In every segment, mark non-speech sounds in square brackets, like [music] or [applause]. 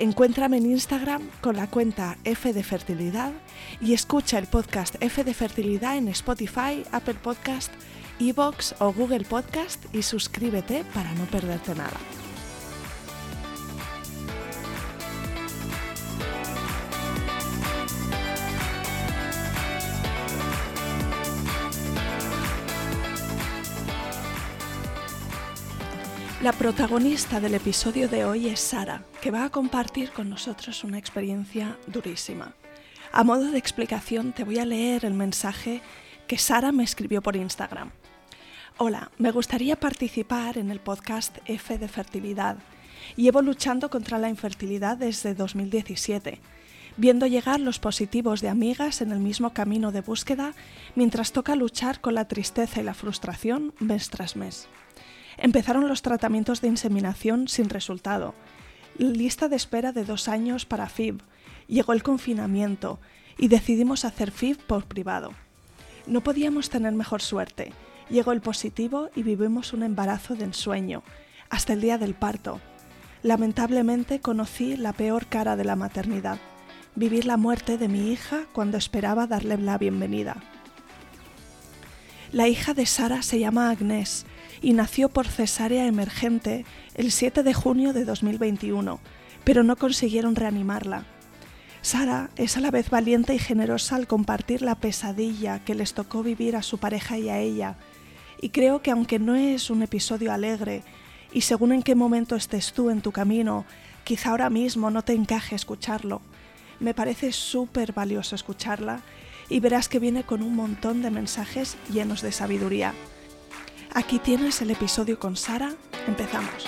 Encuéntrame en Instagram con la cuenta F de Fertilidad y escucha el podcast F de Fertilidad en Spotify, Apple Podcast, Evox o Google Podcast y suscríbete para no perderte nada. La protagonista del episodio de hoy es Sara, que va a compartir con nosotros una experiencia durísima. A modo de explicación te voy a leer el mensaje que Sara me escribió por Instagram. Hola, me gustaría participar en el podcast F de Fertilidad. Llevo luchando contra la infertilidad desde 2017, viendo llegar los positivos de amigas en el mismo camino de búsqueda mientras toca luchar con la tristeza y la frustración mes tras mes. Empezaron los tratamientos de inseminación sin resultado. Lista de espera de dos años para FIB. Llegó el confinamiento y decidimos hacer FIB por privado. No podíamos tener mejor suerte. Llegó el positivo y vivimos un embarazo de ensueño, hasta el día del parto. Lamentablemente conocí la peor cara de la maternidad, vivir la muerte de mi hija cuando esperaba darle la bienvenida. La hija de Sara se llama Agnés y nació por cesárea emergente el 7 de junio de 2021, pero no consiguieron reanimarla. Sara es a la vez valiente y generosa al compartir la pesadilla que les tocó vivir a su pareja y a ella, y creo que aunque no es un episodio alegre, y según en qué momento estés tú en tu camino, quizá ahora mismo no te encaje escucharlo, me parece súper valioso escucharla y verás que viene con un montón de mensajes llenos de sabiduría. Aquí tienes el episodio con Sara. Empezamos.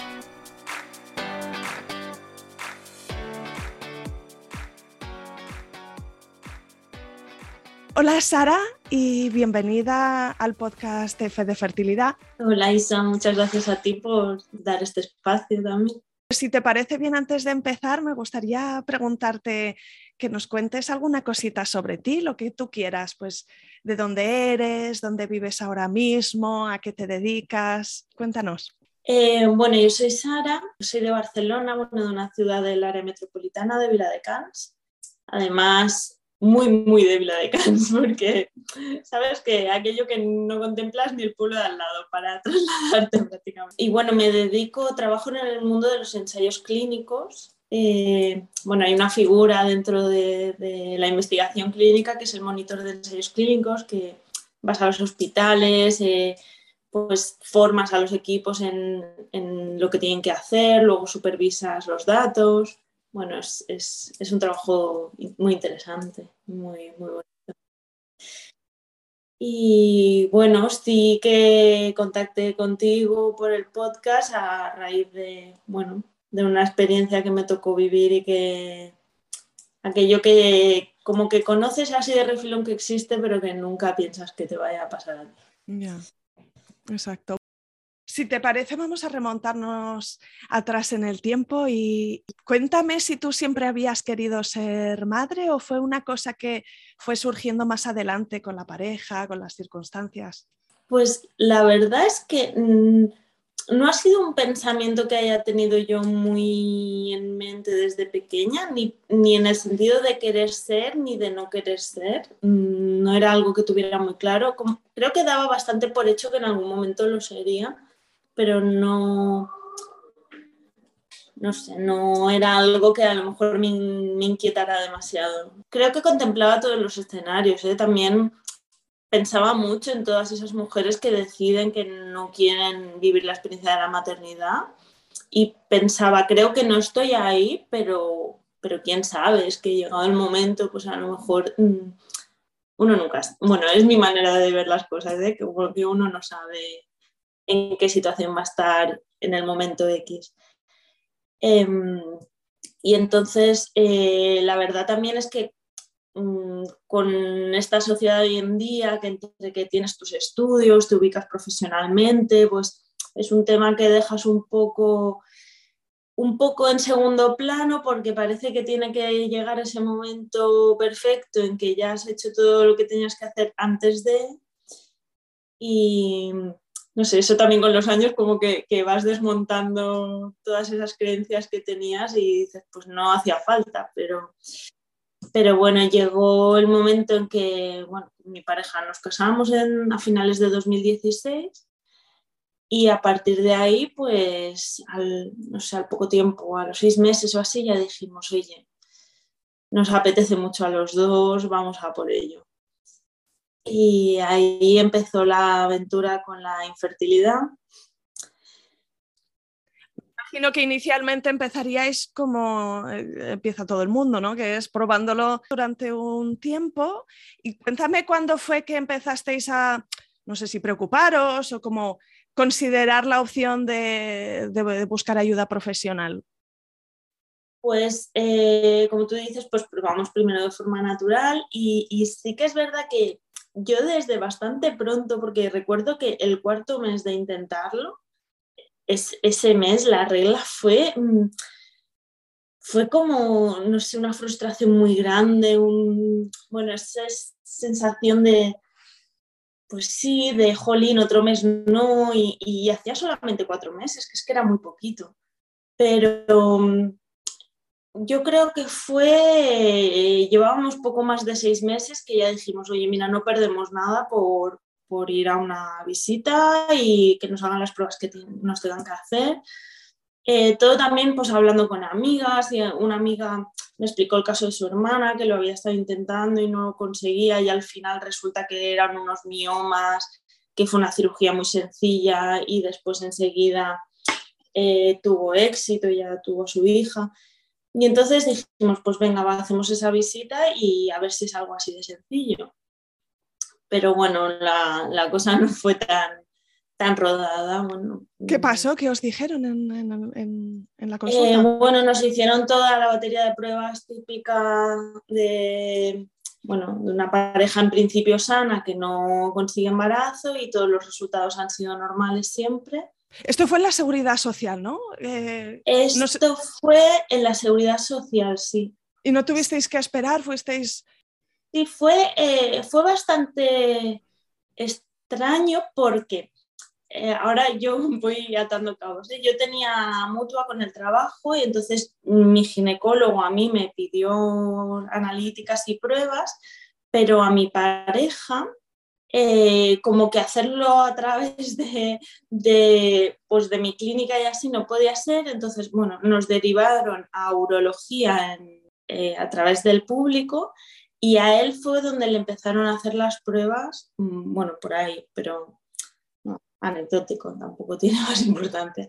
Hola Sara y bienvenida al podcast F de Fertilidad. Hola Isa, muchas gracias a ti por dar este espacio también. Si te parece bien, antes de empezar, me gustaría preguntarte que nos cuentes alguna cosita sobre ti, lo que tú quieras, pues de dónde eres, dónde vives ahora mismo, a qué te dedicas. Cuéntanos. Eh, bueno, yo soy Sara, soy de Barcelona, bueno, de una ciudad del área metropolitana de Viladecans. Además, muy, muy de Viladecans, [laughs] porque sabes que aquello que no contemplas ni el pueblo de al lado para trasladarte [laughs] prácticamente. Y bueno, me dedico, trabajo en el mundo de los ensayos clínicos. Eh, bueno, hay una figura dentro de, la investigación clínica que es el monitor de ensayos clínicos que vas a los hospitales, eh, pues formas a los equipos en, lo que tienen que hacer, luego supervisas los datos bueno, es, un trabajo muy interesante, muy, muy bonito. Y bueno, sí que contacté contigo por el podcast a raíz de, bueno, de una experiencia que me tocó vivir y que aquello que como que conoces así de refilón que existe, pero que nunca piensas que te vaya a pasar a ti. Ya, exacto. Si te parece, vamos a remontarnos atrás en el tiempo y cuéntame si tú siempre habías querido ser madre o fue una cosa que fue surgiendo más adelante con la pareja, con las circunstancias. Pues la verdad es que mm, no ha sido un pensamiento que haya tenido yo muy en mente desde pequeña, ni, ni en el sentido de querer ser ni de no querer ser. Mm, no era algo que tuviera muy claro. Creo que daba bastante por hecho que en algún momento lo sería pero no, no sé, no era algo que a lo mejor me, inquietara demasiado. Creo que contemplaba todos los escenarios, ¿eh? también pensaba mucho en todas esas mujeres que deciden que no quieren vivir la experiencia de la maternidad y pensaba, creo que no estoy ahí, pero, pero quién sabe, es que llegado el momento, pues a lo mejor mm, uno nunca, bueno, es mi manera de ver las cosas, ¿eh? que uno no sabe en qué situación va a estar en el momento X. Em, y entonces, eh, la verdad también es que con esta sociedad hoy en día, que que tienes tus estudios, te ubicas profesionalmente, pues es un tema que dejas un poco, un poco en segundo plano porque parece que tiene que llegar ese momento perfecto en que ya has hecho todo lo que tenías que hacer antes de... Y, no sé, eso también con los años como que, vas desmontando todas esas creencias que tenías y dices, pues no hacía falta, pero, pero bueno, llegó el momento en que, bueno, mi pareja nos casamos a finales de 2016 y a partir de ahí, pues, al, no sé, al poco tiempo, a los seis meses o así, ya dijimos, oye, nos apetece mucho a los dos, vamos a por ello. Y ahí empezó la aventura con la infertilidad. Imagino que inicialmente empezaríais como eh, empieza todo el mundo, ¿no? Que es probándolo durante un tiempo. Y cuéntame cuándo fue que empezasteis a, no sé si preocuparos o como considerar la opción de, buscar ayuda profesional. Pues, eh, como tú dices, pues probamos primero de forma natural y, y sí que es verdad que yo desde bastante pronto, porque recuerdo que el cuarto mes de intentarlo, es, ese mes la regla fue, mm, fue como, no sé, una frustración muy grande, un, bueno, esa sensación de, pues sí, de jolín, otro mes no, y, y hacía solamente cuatro meses, que es que era muy poquito. Pero mm, yo creo que fue, eh, llevábamos poco más de seis meses que ya dijimos, oye, mira, no perdemos nada por, ir a una visita y que nos hagan las pruebas que nos tengan que hacer. Eh, todo también pues hablando con amigas, y una amiga me explicó el caso de su hermana que lo había estado intentando y no conseguía y al final resulta que eran unos miomas, que fue una cirugía muy sencilla y después enseguida eh, tuvo éxito, ya tuvo su hija. Y entonces dijimos, pues venga, hacemos esa visita y a ver si es algo así de sencillo. Pero bueno, la, cosa no fue tan, tan rodada. Bueno, ¿Qué pasó? ¿Qué os dijeron en, la consulta? Eh, bueno, nos hicieron toda la batería de pruebas típica de, bueno, de una pareja en principio sana que no consigue embarazo y todos los resultados han sido normales siempre. Esto fue en la seguridad social, ¿no? Eh, Esto fue en la seguridad social, sí. ¿Y no tuvisteis que esperar? ¿Fuisteis...? Sí, fue, eh, fue bastante extraño porque eh, ahora yo [laughs] voy atando cabos. Yo tenía mutua con el trabajo y entonces mi ginecólogo a mí me pidió analíticas y pruebas, pero a mi pareja eh, como que hacerlo a través de, pues de mi clínica y así no podía ser, entonces, bueno, nos derivaron a urología eh, a través del público y a él fue donde le empezaron a hacer las pruebas, mm, bueno, por ahí, pero anecdótico, tampoco [laughs] tiene más importancia.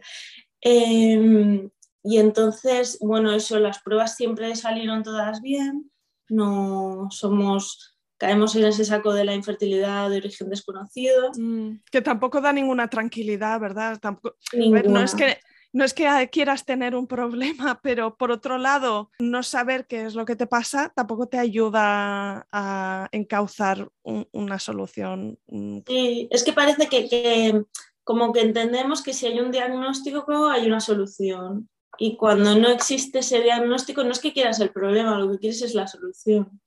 Em, y entonces, bueno, eso, las pruebas siempre salieron todas bien, no somos caemos en ese saco de la infertilidad de origen desconocido. Mm, que tampoco da ninguna tranquilidad, ¿verdad? Tampoco, no es que no es que quieras tener un problema, [laughs] pero por otro lado, no saber qué es lo que te pasa tampoco te ayuda a encauzar una solución. Mm. Sí, es que parece que, como que entendemos que si hay un diagnóstico hay una solución. Y cuando no existe ese diagnóstico, no es que quieras el problema, lo que quieres es la solución.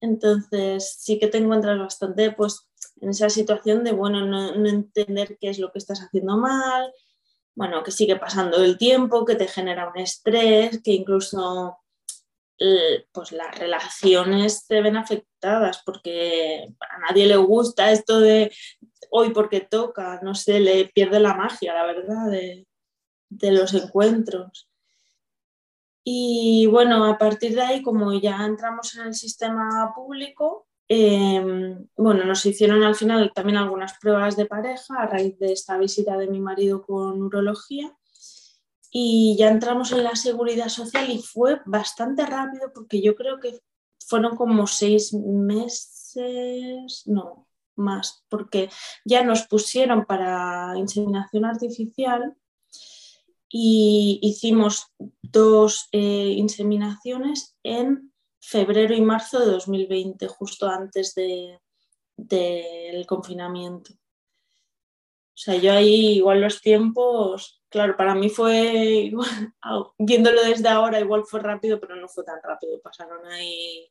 Entonces sí que te encuentras bastante pues, en esa situación de, bueno, no, entender qué es lo que estás haciendo mal, bueno, que sigue pasando el tiempo, que te genera un estrés, que incluso eh, pues las relaciones te ven afectadas porque a nadie le gusta esto de hoy porque toca, no sé, le pierde la magia, la verdad, de, de los encuentros. Y bueno, a partir de ahí, como ya entramos en el sistema público, em, bueno, nos hicieron al final también algunas pruebas de pareja a raíz de esta visita de mi marido con urología. Y ya entramos en la seguridad social y fue bastante rápido porque yo creo que fueron como seis meses, no, más, porque ya nos pusieron para inseminación artificial y hicimos dos eh, inseminaciones en febrero y marzo de 2020, justo antes del confinamiento. O sea, yo ahí igual los tiempos, claro, para mí fue, [laughs] viéndolo desde ahora, igual fue rápido, pero no fue tan rápido. Pasaron ahí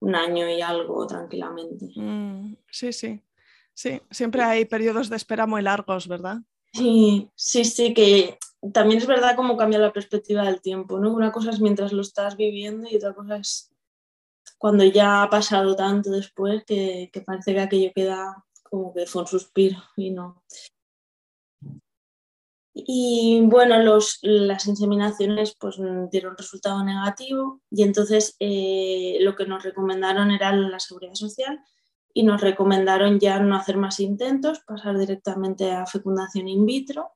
un año y algo tranquilamente. Mm, sí, sí. Sí, siempre hay periodos de espera muy largos, ¿verdad? Sí, sí, sí, que también es verdad cómo cambia la perspectiva del tiempo, ¿no? Una cosa es mientras lo estás viviendo y otra cosa es cuando ya ha pasado tanto después que, parece que aquello queda como que fue un suspiro y no. Y bueno, los, las inseminaciones pues dieron resultado negativo y entonces eh, lo que nos recomendaron era la seguridad social y nos recomendaron ya no hacer más intentos, pasar directamente a fecundación in vitro,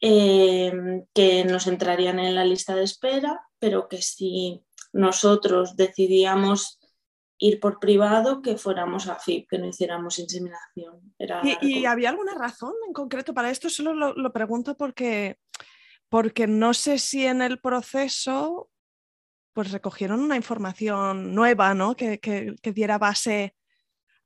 eh, que nos entrarían en la lista de espera, pero que si nosotros decidíamos ir por privado que fuéramos a FIP, que no hiciéramos inseminación. ¿Y, había alguna razón en concreto para esto? Solo lo, pregunto porque, porque no sé si en el proceso pues recogieron una información nueva ¿no? que, diera base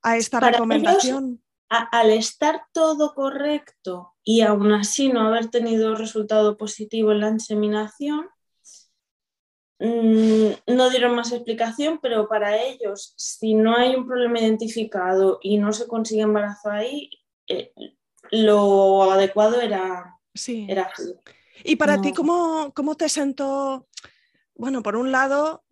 a esta recomendación. al estar todo correcto y aún así no haber tenido resultado positivo en la inseminación, Mm, no dieron más explicación, pero para ellos, si no hay un problema identificado y no se consigue embarazo ahí, eh, lo adecuado era, sí. ¿Y para ti ¿cómo, cómo te sentó? Bueno, por un lado,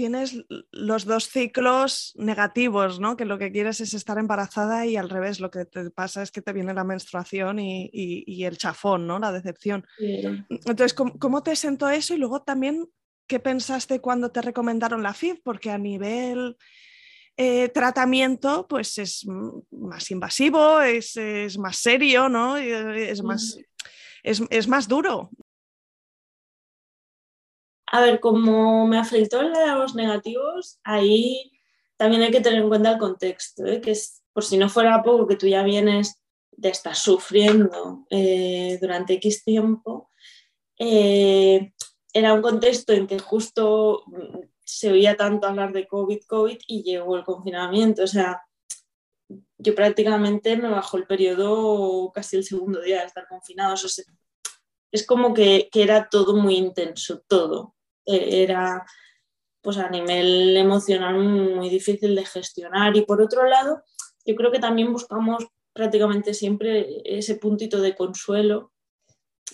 tienes los dos ciclos negativos, ¿no? Que lo que quieres es estar embarazada y al revés, lo que te pasa es que te viene la menstruación y, el chafón, ¿no? La decepción. Entonces, ¿cómo, ¿cómo, te sentó eso? Y luego también, ¿qué pensaste cuando te recomendaron la FIV? Porque a nivel eh, tratamiento, pues es más invasivo, es, más serio, ¿no? Es más, es, más duro. A ver, como me afectó el de los negativos, ahí también hay que tener en cuenta el contexto, ¿eh? que es por si no fuera poco que tú ya vienes de estar sufriendo eh, durante X tiempo, era un contexto en que justo mm, se oía tanto hablar de COVID, COVID y llegó el confinamiento. O sea, yo prácticamente me bajó el periodo casi el segundo día de estar confinados. es como que, era todo muy intenso, todo. E, era, pues a nivel emocional muy difícil de gestionar. Y por otro lado, yo creo que también buscamos prácticamente siempre ese puntito de consuelo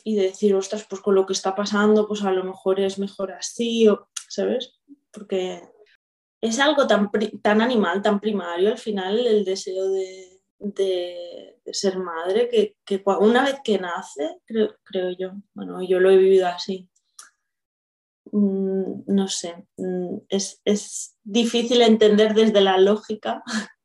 y decir, ostras, pues con lo que está pasando, pues a lo mejor es mejor así, o, ¿sabes? Porque es algo tan, tan animal, tan primario al final, el deseo de, de, ser madre, que, que, una vez que nace, creo, creo, yo, bueno, yo lo he vivido así. Mm, no sé, mm, es, es difícil entender desde la lógica [laughs]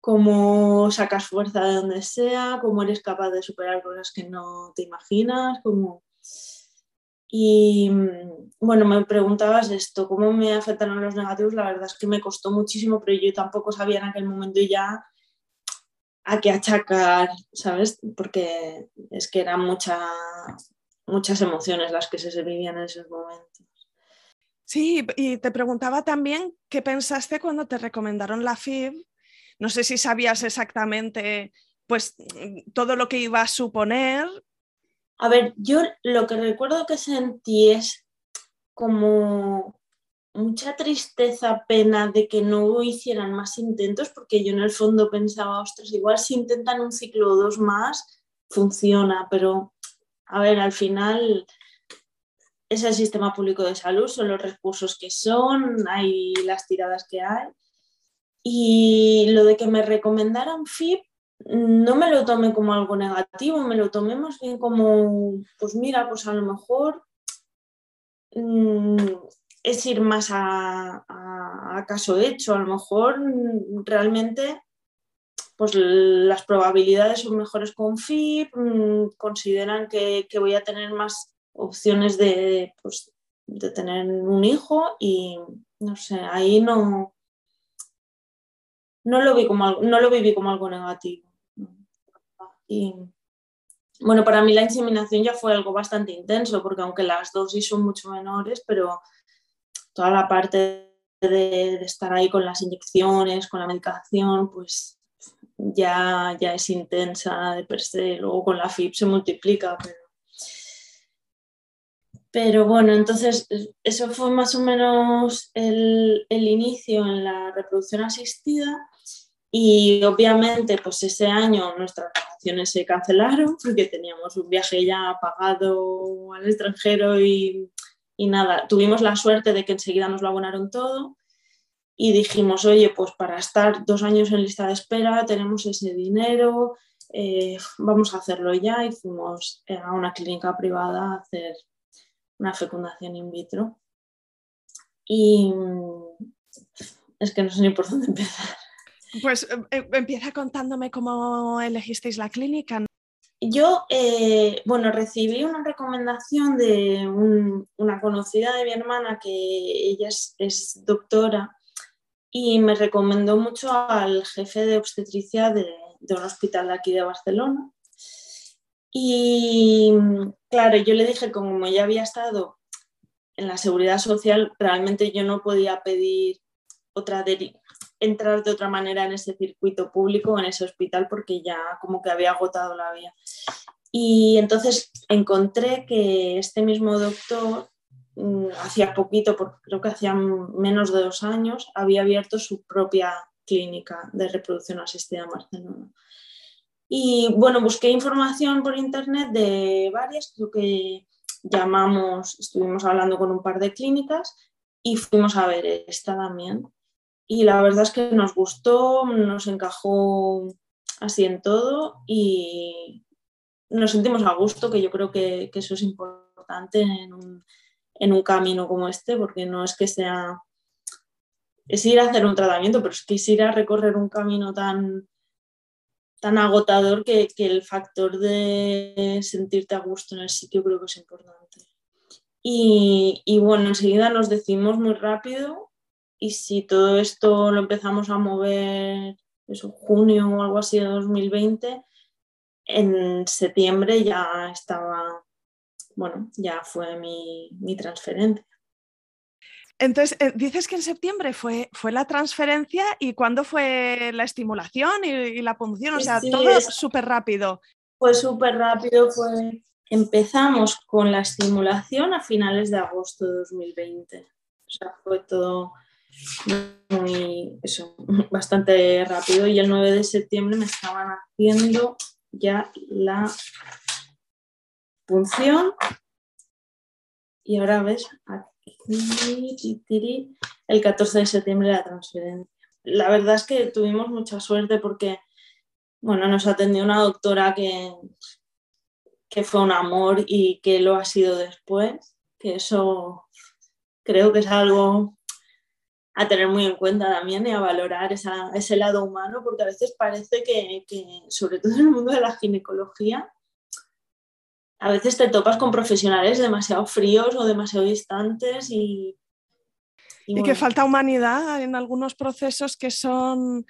cómo sacas fuerza de donde sea, cómo eres capaz de superar cosas que no te imaginas, cómo... Y bueno, me preguntabas esto, ¿cómo me afectaron los negativos? La verdad es que me costó muchísimo, pero yo tampoco sabía en aquel momento ya a qué achacar, ¿sabes? Porque es que eran mucha, muchas emociones las que se vivían en esos momentos. Sí, y te preguntaba también qué pensaste cuando te recomendaron la FIB no sé si sabías exactamente pues todo lo que iba a suponer. A ver, yo lo que recuerdo que sentí es como mucha tristeza, pena de que no hicieran más intentos, porque yo en el fondo pensaba, ostras, igual si intentan un ciclo o dos más, funciona, pero a ver, al final es el sistema público de salud, son los recursos que son, hay las tiradas que hay. Y lo de que me recomendaran FIP, no me lo tomé como algo negativo, me lo tomé más bien como, pues mira, pues a lo mejor mm, es ir más a, caso hecho. A lo mejor mm, realmente pues las probabilidades son mejores con FIP, consideran que, voy a tener más opciones de, pues, de tener un hijo y no sé, ahí no, no lo, vi como, no lo viví como algo negativo. Bueno, para mí la inseminación ya fue algo bastante intenso, porque aunque las dosis son mucho menores, pero toda la parte de, estar ahí con las inyecciones, con la medicación, pues ya, ya es intensa de per se. Luego con la FIP se multiplica, pero pero bueno, entonces eso fue más o menos el, inicio en la reproducción asistida y obviamente pues ese año nuestras vacaciones se cancelaron porque teníamos un viaje ya pagado al extranjero y, y nada, tuvimos la suerte de que enseguida nos lo abonaron todo y dijimos, oye, pues para estar dos años en lista de espera tenemos ese dinero, eh, vamos a hacerlo ya y fuimos a una clínica privada a hacer una fecundación in vitro. Y es que no sé ni por dónde empezar. Pues em, em, empieza contándome cómo elegisteis la clínica. Yo, eh, bueno, recibí una recomendación de una conocida de mi hermana que ella es, doctora y me recomendó mucho al jefe de obstetricia de, un hospital de aquí de Barcelona y claro, yo le dije, como ya había estado en la seguridad social, realmente yo no podía pedir otra entrar de otra manera en ese circuito público, en ese hospital, porque ya como que había agotado la vía. Y entonces encontré que este mismo doctor, hacía poquito, porque creo que hacía menos de dos años, había abierto su propia clínica de reproducción asistida en Barcelona. Y bueno, busqué información por internet de varias, creo que llamamos, estuvimos hablando con un par de clínicas y fuimos a ver esta también. Y la verdad es que nos gustó, nos encajó así en todo y nos sentimos a gusto, que yo creo que, eso es importante en un, en un, camino como este, porque no es que sea, es ir a hacer un tratamiento, pero es que ir a recorrer un camino tan, tan agotador que, el factor de sentirte a gusto en el sitio creo que es importante. Y, bueno, enseguida nos decimos muy rápido y si todo esto lo empezamos a mover, eso, junio o algo así de 2020, en septiembre ya estaba, bueno, ya fue mi, mi transferencia. Entonces, eh, dices que en septiembre fue, fue la transferencia y cuándo fue la estimulación y, la punción, o sea, todo súper rápido. Fue súper rápido, fue... Empezamos con la estimulación a finales de agosto de 2020. O sea, fue todo muy, eso, [laughs] bastante rápido y el 9 de septiembre me estaban haciendo ya la punción. Y ahora ves, el 14 de septiembre la transferencia. La verdad es que tuvimos mucha suerte porque bueno, nos atendió una doctora que, que fue un amor y que lo ha sido después, que eso creo que es algo a tener muy en cuenta también y a valorar ese lado humano, porque a veces parece que, que, sobre todo en el mundo de la ginecología, a veces te topas con profesionales demasiado fríos o demasiado distantes y... Y, que falta humanidad en algunos procesos que son,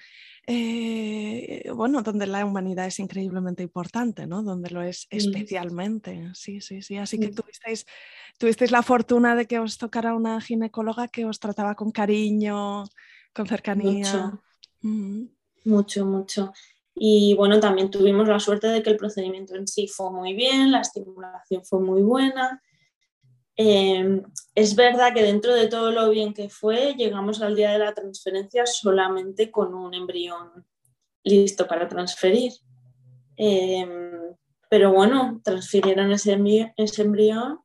eh, bueno, donde la humanidad es increíblemente importante, ¿no? Donde lo es especialmente. Sí, sí, sí. Así que tuvisteis, tuvisteis la fortuna de que os tocara una ginecóloga que os trataba con cariño, con cercanía. Mucho, mucho. mucho. Y bueno, también tuvimos la suerte de que el procedimiento en sí fue muy bien, la estimulación fue muy buena. Em, es verdad que dentro de todo lo bien que fue, llegamos al día de la transferencia solamente con un embrión listo para transferir. Em, pero bueno, transfirieron ese, ese embrión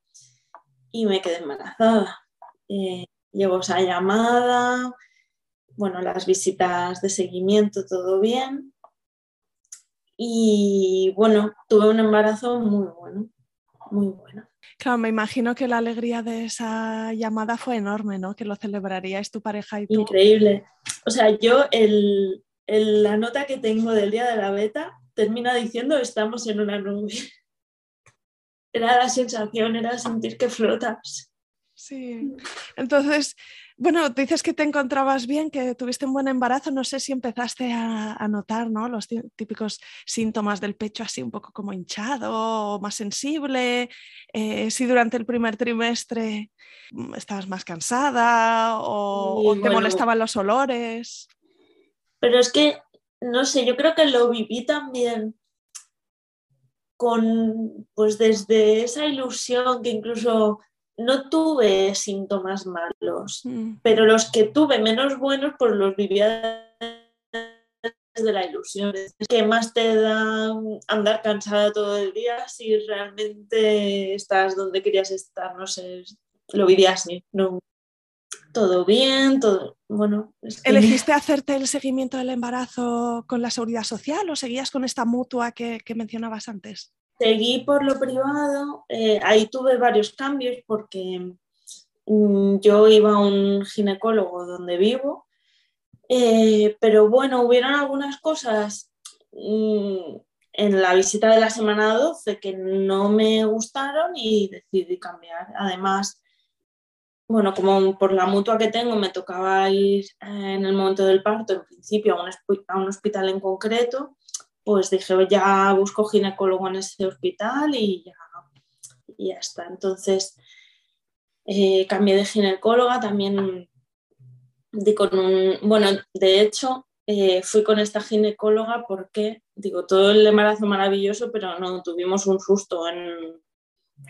y me quedé embarazada. Eh, llegó esa llamada, bueno, las visitas de seguimiento, todo bien. Y bueno, tuve un embarazo muy bueno, muy bueno. Claro, me imagino que la alegría de esa llamada fue enorme, ¿no? Que lo celebraríais tu pareja y tú. Increíble. O sea, yo el, la nota que tengo del día de la beta termina diciendo estamos en una nube. Era la sensación, era sentir que flotas. Sí. Entonces, bueno, dices que te encontrabas bien, que tuviste un buen embarazo. No sé si empezaste a, notar ¿no? los típicos síntomas del pecho así un poco como hinchado, más sensible. Eh, si durante el primer trimestre mm, estabas más cansada o, te molestaban los olores. Pero es que, no sé, yo creo que lo viví también con, pues desde esa ilusión que incluso no tuve síntomas malos, mm. pero los que tuve menos buenos, pues los vivía desde la ilusión. Que más te da andar cansada todo el día si realmente estás donde querías estar, no sé, lo vivía así, no. Todo bien, todo bueno. ¿Elegiste hacerte el seguimiento del embarazo con la seguridad social o seguías con esta mutua que mencionabas antes? Seguí por lo privado, eh, ahí tuve varios cambios porque mm, yo iba a un ginecólogo donde vivo, eh, pero bueno, hubieron algunas cosas mm, en la visita de la semana 12 que no me gustaron y decidí cambiar. Además, bueno, como por la mutua que tengo me tocaba ir eh, en el momento del parto, en principio a un, a un hospital en concreto, pues dije, ya busco ginecólogo en ese hospital y ya, ya está. Entonces, eh, cambié de ginecóloga, también di con un, bueno, de hecho, eh, fui con esta ginecóloga porque, digo, todo el embarazo maravilloso, pero no, tuvimos un susto en,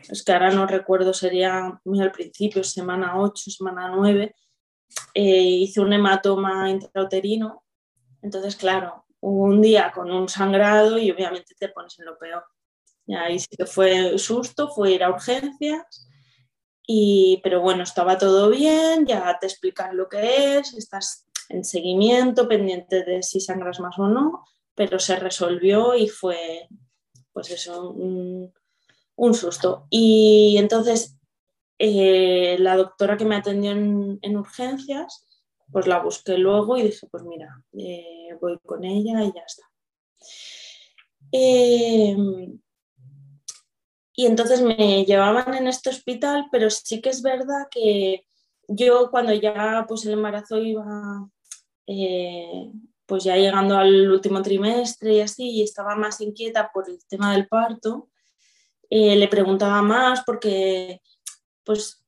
es que ahora no recuerdo, sería muy al principio, semana 8, semana 9, eh, hice un hematoma intrauterino, entonces, claro, un día con un sangrado y obviamente te pones en lo peor. Y ahí sí que fue susto, fue ir a urgencias, y, pero bueno, estaba todo bien, ya te explican lo que es, estás en seguimiento, pendiente de si sangras más o no, pero se resolvió y fue, pues eso, un, susto. Y entonces eh, la doctora que me atendió en urgencias pues la busqué luego y dije, pues mira, eh, voy con ella y ya está. Em, y entonces me llevaban en este hospital, pero sí que es verdad que yo cuando ya pues el embarazo iba eh, pues ya llegando al último trimestre y así, y estaba más inquieta por el tema del parto, eh, le preguntaba más porque pues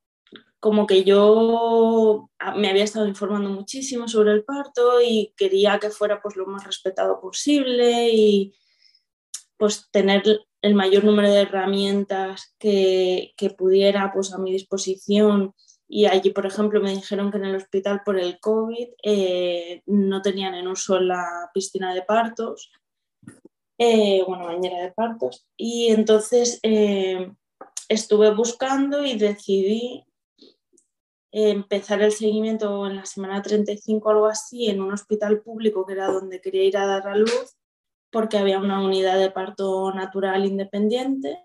como que yo ah, me había estado informando muchísimo sobre el parto y quería que fuera pues lo más respetado posible y pues tener el mayor número de herramientas que, pudiera pues a mi disposición. Y allí por ejemplo me dijeron que en el hospital por el COVID eh, no tenían en uso la piscina de partos eh, bueno bañera de partos. Y entonces eh, estuve buscando y decidí empezar el seguimiento en la semana 35 o algo así en un hospital público que era donde quería ir a dar a luz porque había una unidad de parto natural independiente,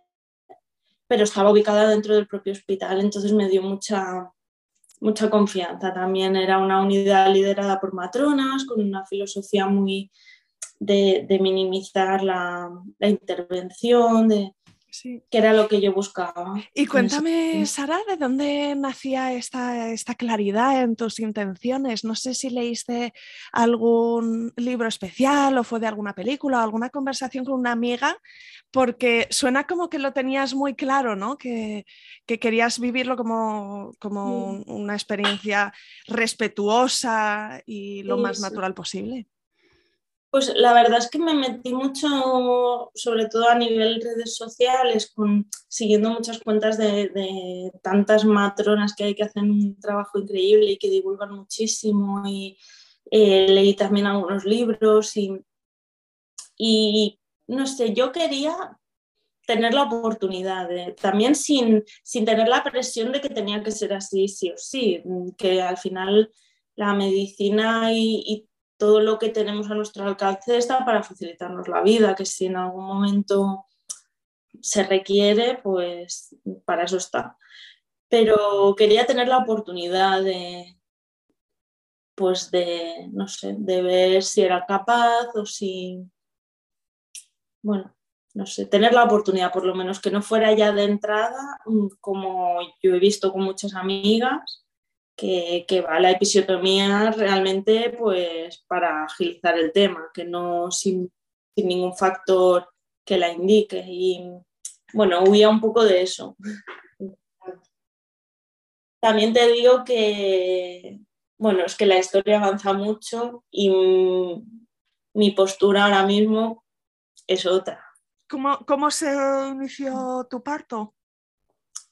pero estaba ubicada dentro del propio hospital, entonces me dio mucha, mucha confianza. También era una unidad liderada por matronas, con una filosofía muy de, minimizar la, la intervención, de, que era lo que yo buscaba. Y cuéntame, Sara, ¿de dónde nacía esta, esta claridad en tus intenciones? No sé si leíste algún libro especial o fue de alguna película o alguna conversación con una amiga, porque suena como que lo tenías muy claro, ¿no? Que, querías vivirlo como, como una experiencia respetuosa y lo más natural posible. Pues la verdad es que me metí mucho, sobre todo a nivel redes sociales, siguiendo muchas cuentas de, tantas matronas que hay que hacen un trabajo increíble y que divulgan muchísimo. Y eh, leí también algunos libros y, y, no sé, yo quería tener la oportunidad, también sin, sin tener la presión de que tenía que ser así, sí o sí, que al final la medicina y todo lo que tenemos a nuestro alcance está para facilitarnos la vida, que si en algún momento se requiere, pues para eso está. Pero quería tener la oportunidad de, pues de, no sé, de ver si era capaz o si, bueno, no sé, tener la oportunidad por lo menos, que no fuera ya de entrada, mm, como yo he visto con muchas amigas, que, va la episiotomía realmente pues para agilizar el tema, que no sin, ningún factor que la indique. Y bueno, huía un poco de eso. También te digo que, bueno, es que la historia avanza mucho y mi postura ahora mismo es otra. ¿Cómo, se inició tu parto?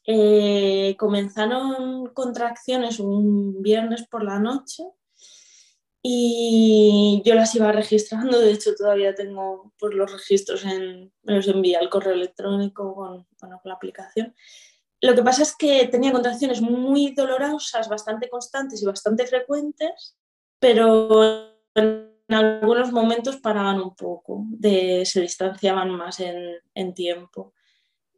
Eh, comenzaron contracciones un viernes por la noche y yo las iba registrando, de hecho todavía tengo pues, los registros, en, me los envía al correo electrónico con, con la aplicación. Lo que pasa es que tenía contracciones muy dolorosas, bastante constantes y bastante frecuentes, pero en algunos momentos paraban un poco, de, se distanciaban más en tiempo.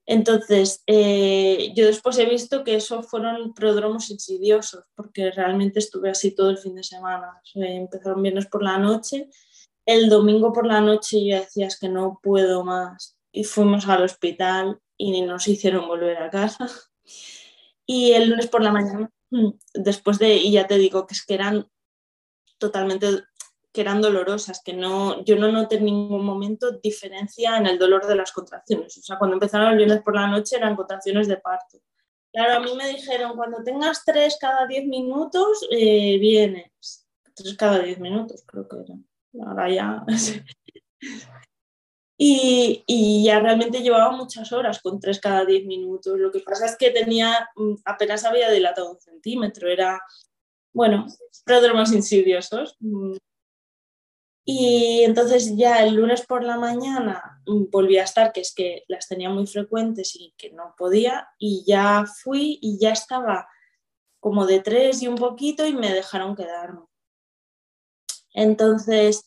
Entonces, eh, yo después he visto que eso fueron prodromos insidiosos, porque realmente estuve así todo el fin de semana. empezaron viernes por la noche, el domingo por la noche yo decía que no puedo más y fuimos al hospital y nos hicieron volver a casa. [laughs] Y el lunes por la mañana, mm, después de, y ya te digo que es que eran totalmente que eran dolorosas, que no, yo no noté en ningún momento diferencia en el dolor de las contracciones. O sea, cuando empezaron el viernes por la noche eran contracciones de parto. Claro, a mí me dijeron, cuando tengas tres cada diez minutos, eh, vienes. Tres cada diez minutos, creo que era. Ahora ya. [laughs] y, y, ya realmente llevaba muchas horas con tres cada diez minutos. Lo que pasa es que tenía, mm, apenas había dilatado un centímetro. Era, bueno, prodromas insidiosos. Y entonces ya el lunes por la mañana mm, volví a estar, que es que las tenía muy frecuentes y que no podía, y ya fui y ya estaba como de tres y un poquito y me dejaron quedarme. Entonces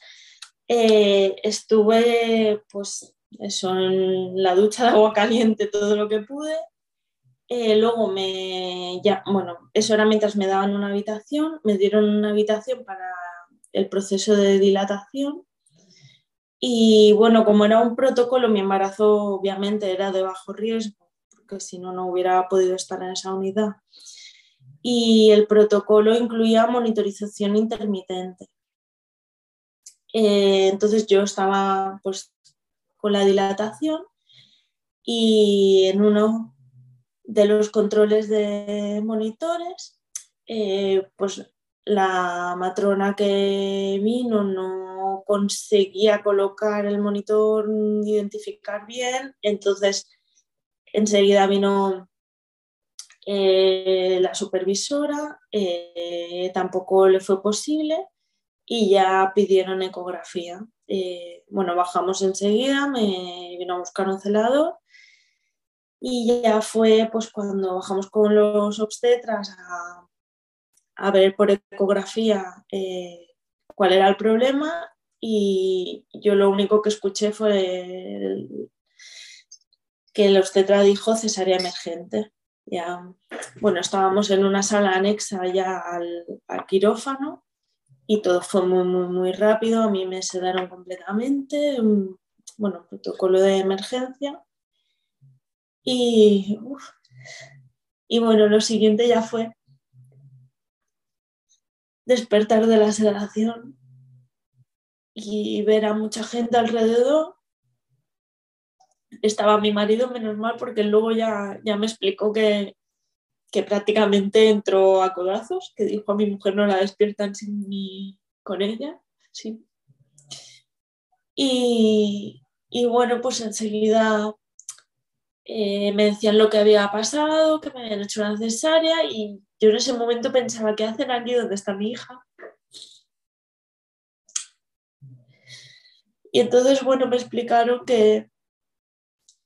eh, estuve pues eso, en la ducha de agua caliente todo lo que pude. Eh, luego me, ya, bueno, eso era mientras me daban una habitación, me dieron una habitación para el proceso de dilatación. Y bueno, como era un protocolo, mi embarazo obviamente era de bajo riesgo, porque si no, no hubiera podido estar en esa unidad. Y el protocolo incluía monitorización intermitente. Eh, entonces yo estaba pues con la dilatación y en uno de los controles de monitores, eh, pues la matrona que vino no conseguía colocar el monitor, identificar bien, entonces enseguida vino eh, la supervisora, eh, tampoco le fue posible y ya pidieron ecografía. Eh, bueno, bajamos enseguida, me vino a buscar un celador y ya fue pues cuando bajamos con los obstetras a a ver por ecografía eh, cuál era el problema y yo lo único que escuché fue que el obstetra dijo cesárea emergente. Ya, bueno, estábamos en una sala anexa ya al, quirófano y todo fue muy, muy, muy rápido. A mí me sedaron completamente, bueno, protocolo de emergencia. Y, y bueno, lo siguiente ya fue despertar de la sedación y ver a mucha gente alrededor. Estaba mi marido, menos mal, porque luego ya, ya me explicó que, que prácticamente entró a codazos, que dijo a mi mujer no la despiertan sin mí con ella. Sí. Y, y bueno, pues enseguida eh, me decían lo que había pasado, que me habían hecho una cesárea y yo en ese momento pensaba, ¿qué hacen aquí donde está mi hija? Y entonces, bueno, me explicaron que,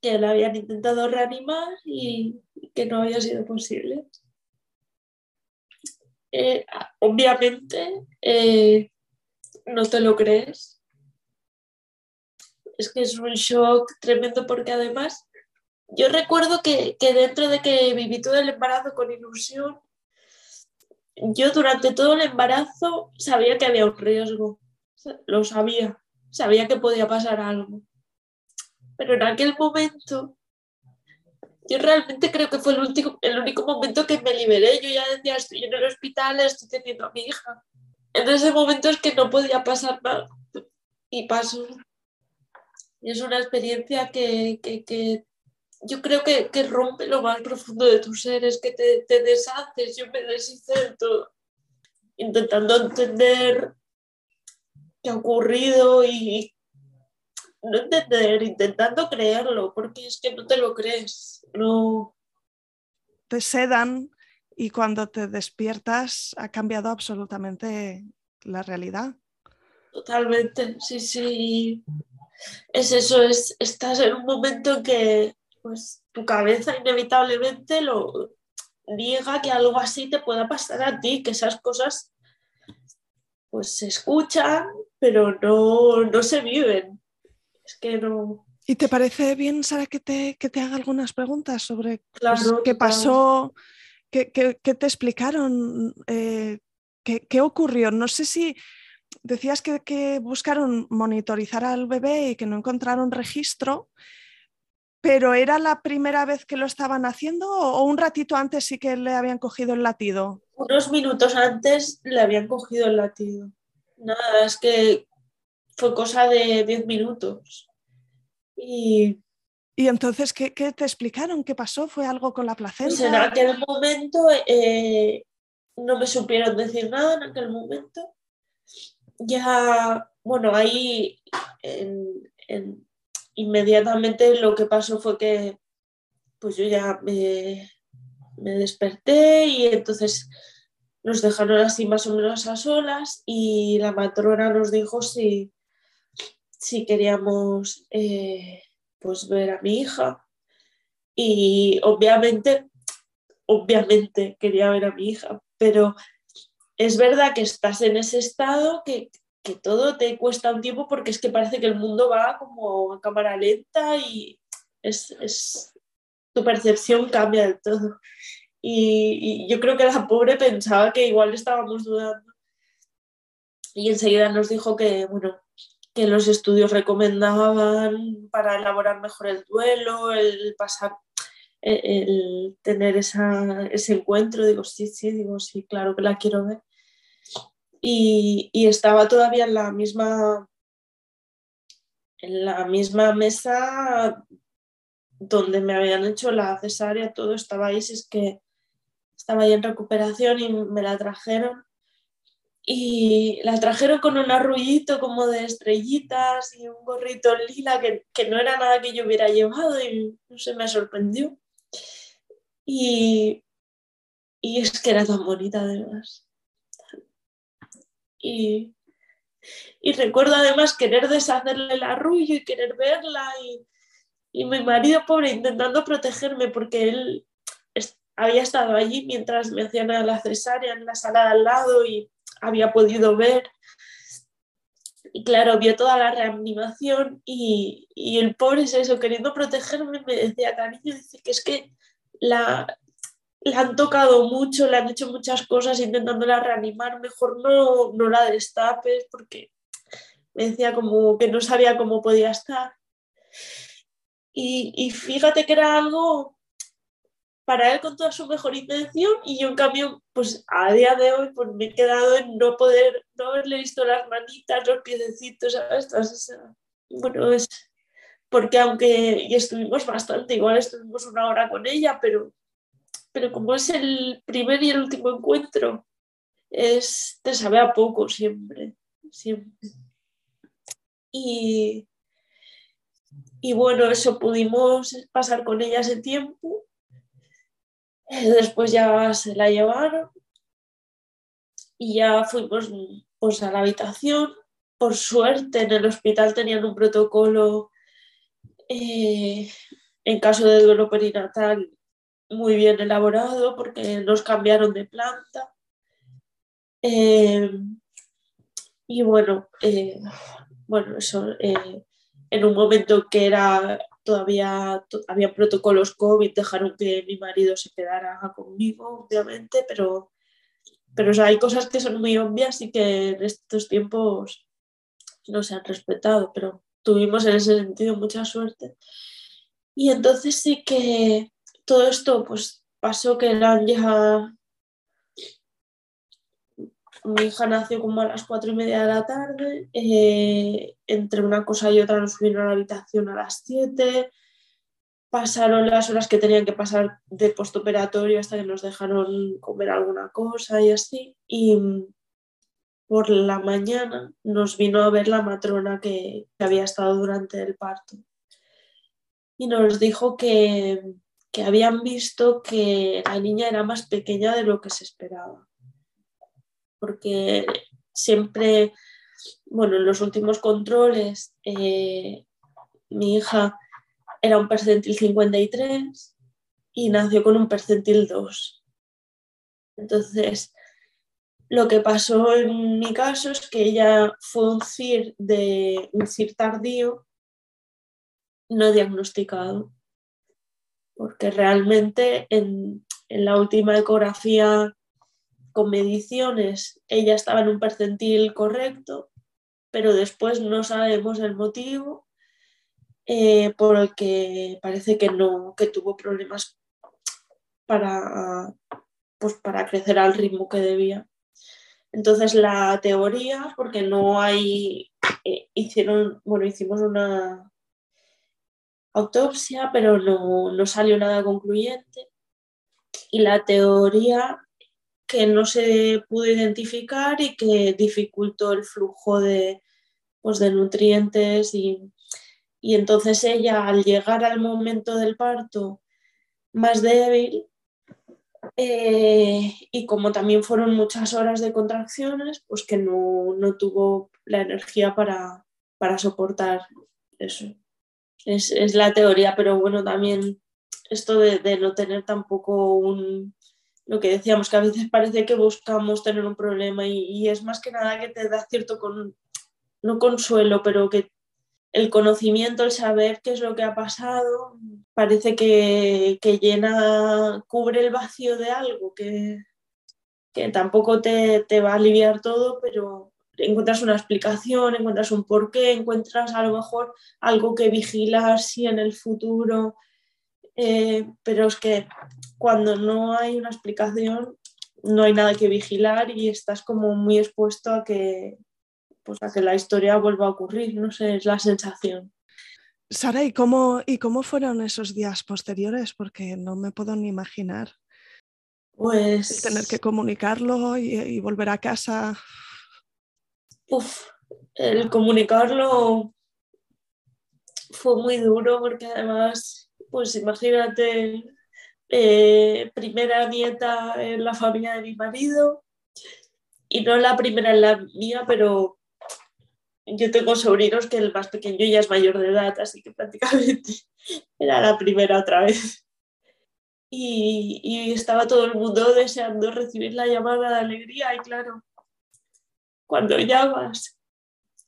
que la habían intentado reanimar y que no había sido posible. Eh, obviamente, eh, no te lo crees. Es que es un shock tremendo porque además yo recuerdo que, dentro de que viví todo el embarazo con ilusión, yo durante todo el embarazo sabía que había un riesgo, lo sabía, sabía que podía pasar algo. Pero en aquel momento, yo realmente creo que fue el, último, el único momento que me liberé. Yo ya decía, estoy en el hospital, estoy teniendo a mi hija. En ese momento es que no podía pasar nada y pasó. Y es una experiencia que, que yo creo que, que, rompe lo más profundo de tu ser, es que te, te deshaces, yo me deshice de todo, intentando entender qué ha ocurrido y no entender, intentando creerlo, porque es que no te lo crees, no. Te sedan y cuando te despiertas ha cambiado absolutamente la realidad. Totalmente, sí, sí. Es eso, es, estás en un momento en que pues tu cabeza inevitablemente lo niega que algo así te pueda pasar a ti, que esas cosas pues se escuchan, pero no, no se viven. Es que no. ¿Y te parece bien, Sara, que te, que te haga algunas preguntas sobre pues, qué pasó, qué, qué, te explicaron, eh, qué, qué, ocurrió? No sé si decías que, que buscaron monitorizar al bebé y que no encontraron registro. ¿Pero era la primera vez que lo estaban haciendo o un ratito antes sí que le habían cogido el latido? Unos minutos antes le habían cogido el latido. Nada, es que fue cosa de 10 minutos. Y, ¿Y entonces ¿qué, te explicaron? ¿Qué pasó? ¿Fue algo con la placenta? Pues en aquel momento eh, no me supieron decir nada en aquel momento. Ya, bueno, ahí en inmediatamente lo que pasó fue que pues yo ya me, desperté y entonces nos dejaron así más o menos a solas y la matrona nos dijo si, si queríamos eh, pues ver a mi hija. Y obviamente, obviamente quería ver a mi hija, pero es verdad que estás en ese estado que, que todo te cuesta un tiempo porque es que parece que el mundo va como a cámara lenta y es, tu percepción cambia del todo. Y, yo creo que la pobre pensaba que igual estábamos dudando. Y enseguida nos dijo que, bueno, que los estudios recomendaban para elaborar mejor el duelo, el pasar, el, tener ese encuentro. Digo, sí, sí, digo, sí, claro que la quiero ver y, estaba todavía en la misma en la misma mesa donde me habían hecho la cesárea, todo estaba ahí, si es que estaba ahí en recuperación y me la trajeron. Y la trajeron con un arrullito como de estrellitas y un gorrito lila que, que no era nada que yo hubiera llevado y no sé, me sorprendió. Y, y es que era tan bonita además. Y, recuerdo además querer deshacerle el arrullo y querer verla y, mi marido pobre intentando protegerme porque él había estado allí mientras me hacían la cesárea en la sala de al lado y había podido ver. Y claro, vio toda la reanimación y, y el pobre es eso, queriendo protegerme, me decía, cariño, dice que es que la, la han tocado mucho, le han hecho muchas cosas intentándola reanimar, mejor no, no la destapes porque me decía como que no sabía cómo podía estar. Y, fíjate que era algo para él con toda su mejor intención y yo en cambio, pues a día de hoy pues me he quedado en no poder, no haberle visto las manitas, los piececitos, ¿sabes? bueno, es porque aunque y estuvimos bastante, igual estuvimos una hora con ella, pero pero como es el primer y el último encuentro, es, te sabe a poco siempre, siempre. Y, y bueno, eso pudimos pasar con ella ese tiempo. Después ya se la llevaron y ya fuimos pues, a la habitación. Por suerte en el hospital tenían un protocolo eh, en caso de duelo perinatal muy bien elaborado porque nos cambiaron de planta. Eh, y bueno, eh, bueno, eso eh, en un momento que era todavía había protocolos COVID, dejaron que mi marido se quedara conmigo, obviamente, pero, pero hay cosas que son muy obvias y que en estos tiempos no se han respetado, pero tuvimos en ese sentido mucha suerte. Y entonces sí que todo esto pues pasó que eran ya mi hija nació como a las cuatro y media de la tarde, eh, entre una cosa y otra nos subieron a la habitación a las siete, pasaron las horas que tenían que pasar de postoperatorio hasta que nos dejaron comer alguna cosa y así, y por la mañana nos vino a ver la matrona que había estado durante el parto. Y nos dijo que, que habían visto que la niña era más pequeña de lo que se esperaba porque siempre, bueno, en los últimos controles eh, mi hija era un percentil 53 y nació con un percentil 2. Entonces, lo que pasó en mi caso es que ella fue un CIR, de, un CIR tardío no diagnosticado, porque realmente en, en la última ecografía con mediciones ella estaba en un percentil correcto, pero después no sabemos el motivo eh, por el que parece que no, que tuvo problemas para, pues para crecer al ritmo que debía. Entonces la teoría, porque no hay, eh, hicieron, bueno, hicimos una autopsia, pero no, no salió nada concluyente. Y la teoría que no se pudo identificar y que dificultó el flujo de, pues, de nutrientes y, entonces ella al llegar al momento del parto más débil eh, y como también fueron muchas horas de contracciones, pues que no, tuvo la energía para, soportar eso. Es, la teoría, pero bueno, también esto de no tener tampoco un, lo que decíamos, que a veces parece que buscamos tener un problema y, es más que nada que te da cierto, con, no consuelo, pero que el conocimiento, el saber qué es lo que ha pasado, parece que, llena, cubre el vacío de algo, que, que tampoco te, va a aliviar todo, pero encuentras una explicación, encuentras un porqué, encuentras a lo mejor algo que vigilar si en el futuro eh, pero es que cuando no hay una explicación, no hay nada que vigilar y estás como muy expuesto a que, pues a que la historia vuelva a ocurrir, no sé, es la sensación. Sara, ¿y cómo, ¿y cómo fueron esos días posteriores? Porque no me puedo ni imaginar. Pues... tener que comunicarlo y, y volver a casa. El comunicarlo fue muy duro porque además pues imagínate, eh, primera nieta en la familia de mi marido y no la primera en la mía, pero yo tengo sobrinos que el más pequeño ya es mayor de edad, así que prácticamente [laughs] era la primera otra vez. Y, estaba todo el mundo deseando recibir la llamada de alegría y claro, cuando llamas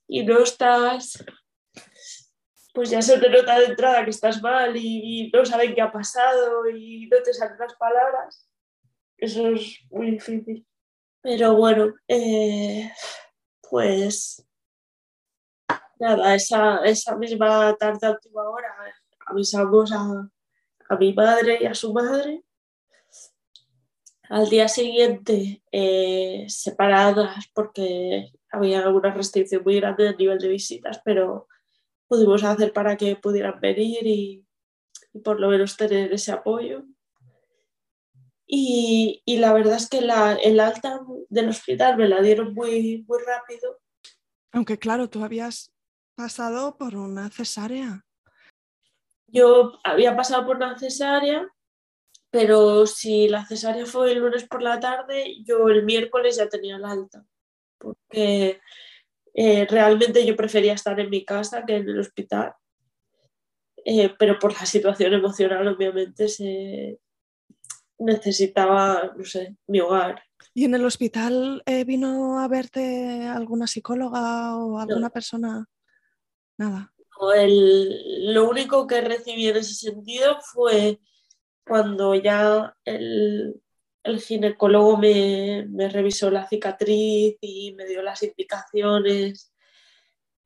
y no estás pues ya se te nota de entrada que estás mal y, no saben qué ha pasado y no te salen las palabras. Eso es muy difícil. Pero bueno, eh, pues nada, esa, esa misma tarde última hora avisamos a, a mi madre y a su madre. Al día siguiente, eh, separadas porque había alguna restricción muy grande a nivel de visitas, pero pudimos hacer para que pudieran venir y, por lo menos tener ese apoyo. Y, la verdad es que la, el alta del hospital me la dieron muy, muy rápido. Aunque claro, tú habías pasado por una cesárea. Yo había pasado por una cesárea, pero si la cesárea fue el lunes por la tarde, yo el miércoles ya tenía la alta. Porque eh, realmente yo prefería estar en mi casa que en el hospital, eh, pero por la situación emocional obviamente se necesitaba, no sé, mi hogar. ¿Y en el hospital eh, vino a verte alguna psicóloga o alguna persona? Nada. lo único que recibí en ese sentido fue cuando ya el, ginecólogo me, revisó la cicatriz y me dio las indicaciones,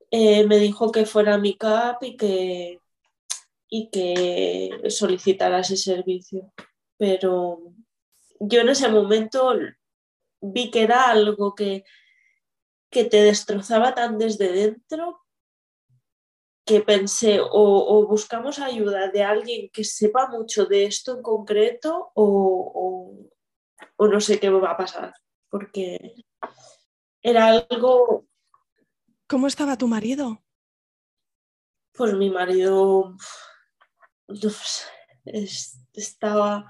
eh, me dijo que fuera mi CAP y que, y que solicitara ese servicio. Pero yo en ese momento vi que era algo que, que te destrozaba tan desde dentro que pensé o, buscamos ayuda de alguien que sepa mucho de esto en concreto o, no sé qué va a pasar, porque era algo... ¿Cómo estaba tu marido? Pues mi marido estaba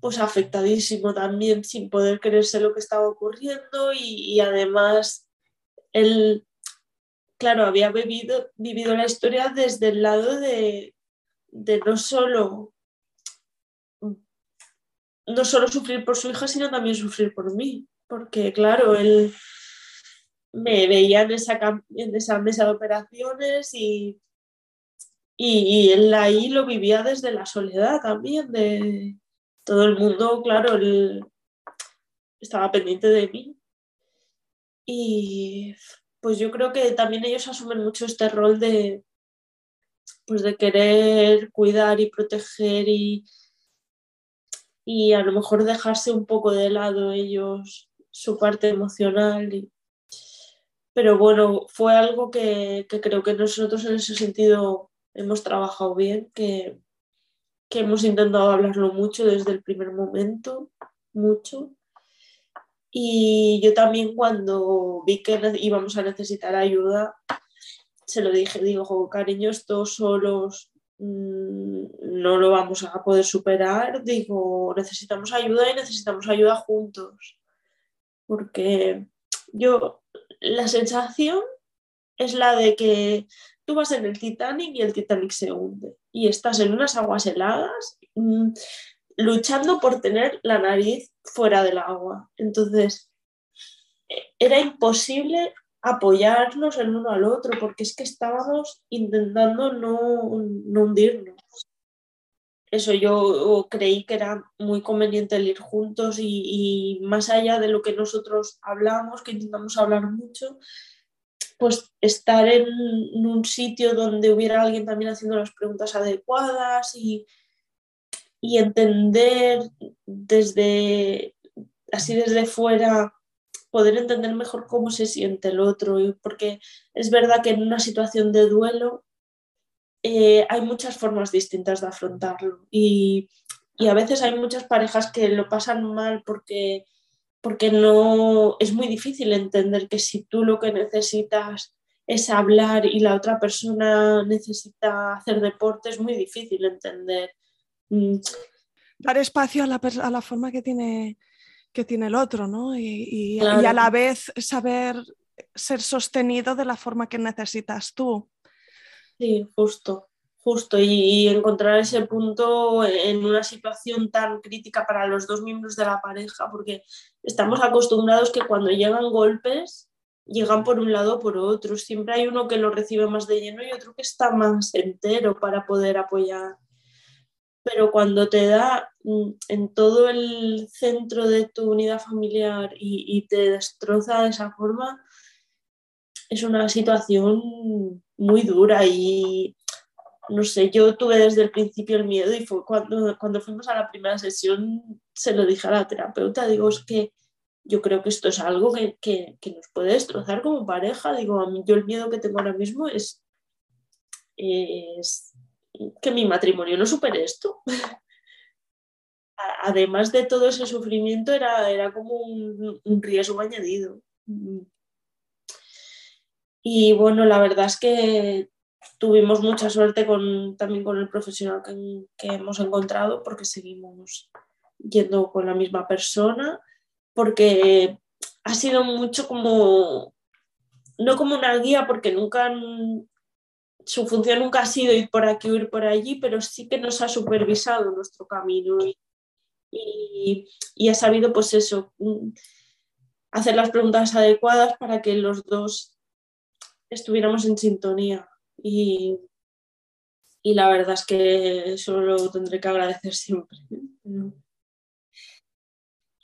pues afectadísimo también sin poder creerse lo que estaba ocurriendo y, y además él claro, había vivido, vivido la historia desde el lado de, no solo no solo sufrir por su hija, sino también sufrir por mí, porque claro, él me veía en esa, en esa mesa de operaciones y, y, él ahí lo vivía desde la soledad también, de todo el mundo, claro, él estaba pendiente de mí. Y pues yo creo que también ellos asumen mucho este rol de, pues de querer cuidar y proteger y, y a lo mejor dejarse un poco de lado ellos su parte emocional. pero bueno, fue algo que, creo que nosotros en ese sentido hemos trabajado bien, que, que hemos intentado hablarlo mucho desde el primer momento, mucho. Y yo también cuando vi que íbamos a necesitar ayuda, se lo dije, digo, cariño, estos solos mm, no lo vamos a poder superar, digo, necesitamos ayuda y necesitamos ayuda juntos. Porque yo, la sensación es la de que tú vas en el Titanic y el Titanic se hunde y estás en unas aguas heladas. Mm, luchando por tener la nariz fuera del agua. Entonces, era imposible apoyarnos el uno al otro porque es que estábamos intentando no, hundirnos. Eso yo creí que era muy conveniente el ir juntos y, más allá de lo que nosotros hablamos, que intentamos hablar mucho, pues estar en un sitio donde hubiera alguien también haciendo las preguntas adecuadas y, y entender desde, así desde fuera, poder entender mejor cómo se siente el otro, porque es verdad que en una situación de duelo eh, hay muchas formas distintas de afrontarlo. Y, a veces hay muchas parejas que lo pasan mal porque, porque no es muy difícil entender que si tú lo que necesitas es hablar y la otra persona necesita hacer deporte, es muy difícil entender dar espacio a la, a la forma que tiene, que tiene el otro, ¿no? Y, a la vez saber ser sostenido de la forma que necesitas tú. Sí, justo, justo. Y, encontrar ese punto en una situación tan crítica para los dos miembros de la pareja, porque estamos acostumbrados que cuando llegan golpes, llegan por un lado o por otro. Siempre hay uno que lo recibe más de lleno y otro que está más entero para poder apoyar pero cuando te da mm, en todo el centro de tu unidad familiar y, te destroza de esa forma, es una situación muy dura y no sé, yo tuve desde el principio el miedo y fue cuando, cuando fuimos a la primera sesión se lo dije a la terapeuta, digo, es que yo creo que esto es algo que, que, nos puede destrozar como pareja, digo, a mí yo el miedo que tengo ahora mismo es que mi matrimonio no supere esto. Además de todo ese sufrimiento, era, era como un, riesgo añadido. Y bueno, la verdad es que tuvimos mucha suerte con, también con el profesional que, que, hemos encontrado porque seguimos yendo con la misma persona, porque ha sido mucho como, no como una guía, porque nunca su función nunca ha sido ir por aquí o ir por allí, pero sí que nos ha supervisado nuestro camino y, ha sabido, pues eso, mm, hacer las preguntas adecuadas para que los dos estuviéramos en sintonía. y, y la verdad es que eso lo tendré que agradecer siempre.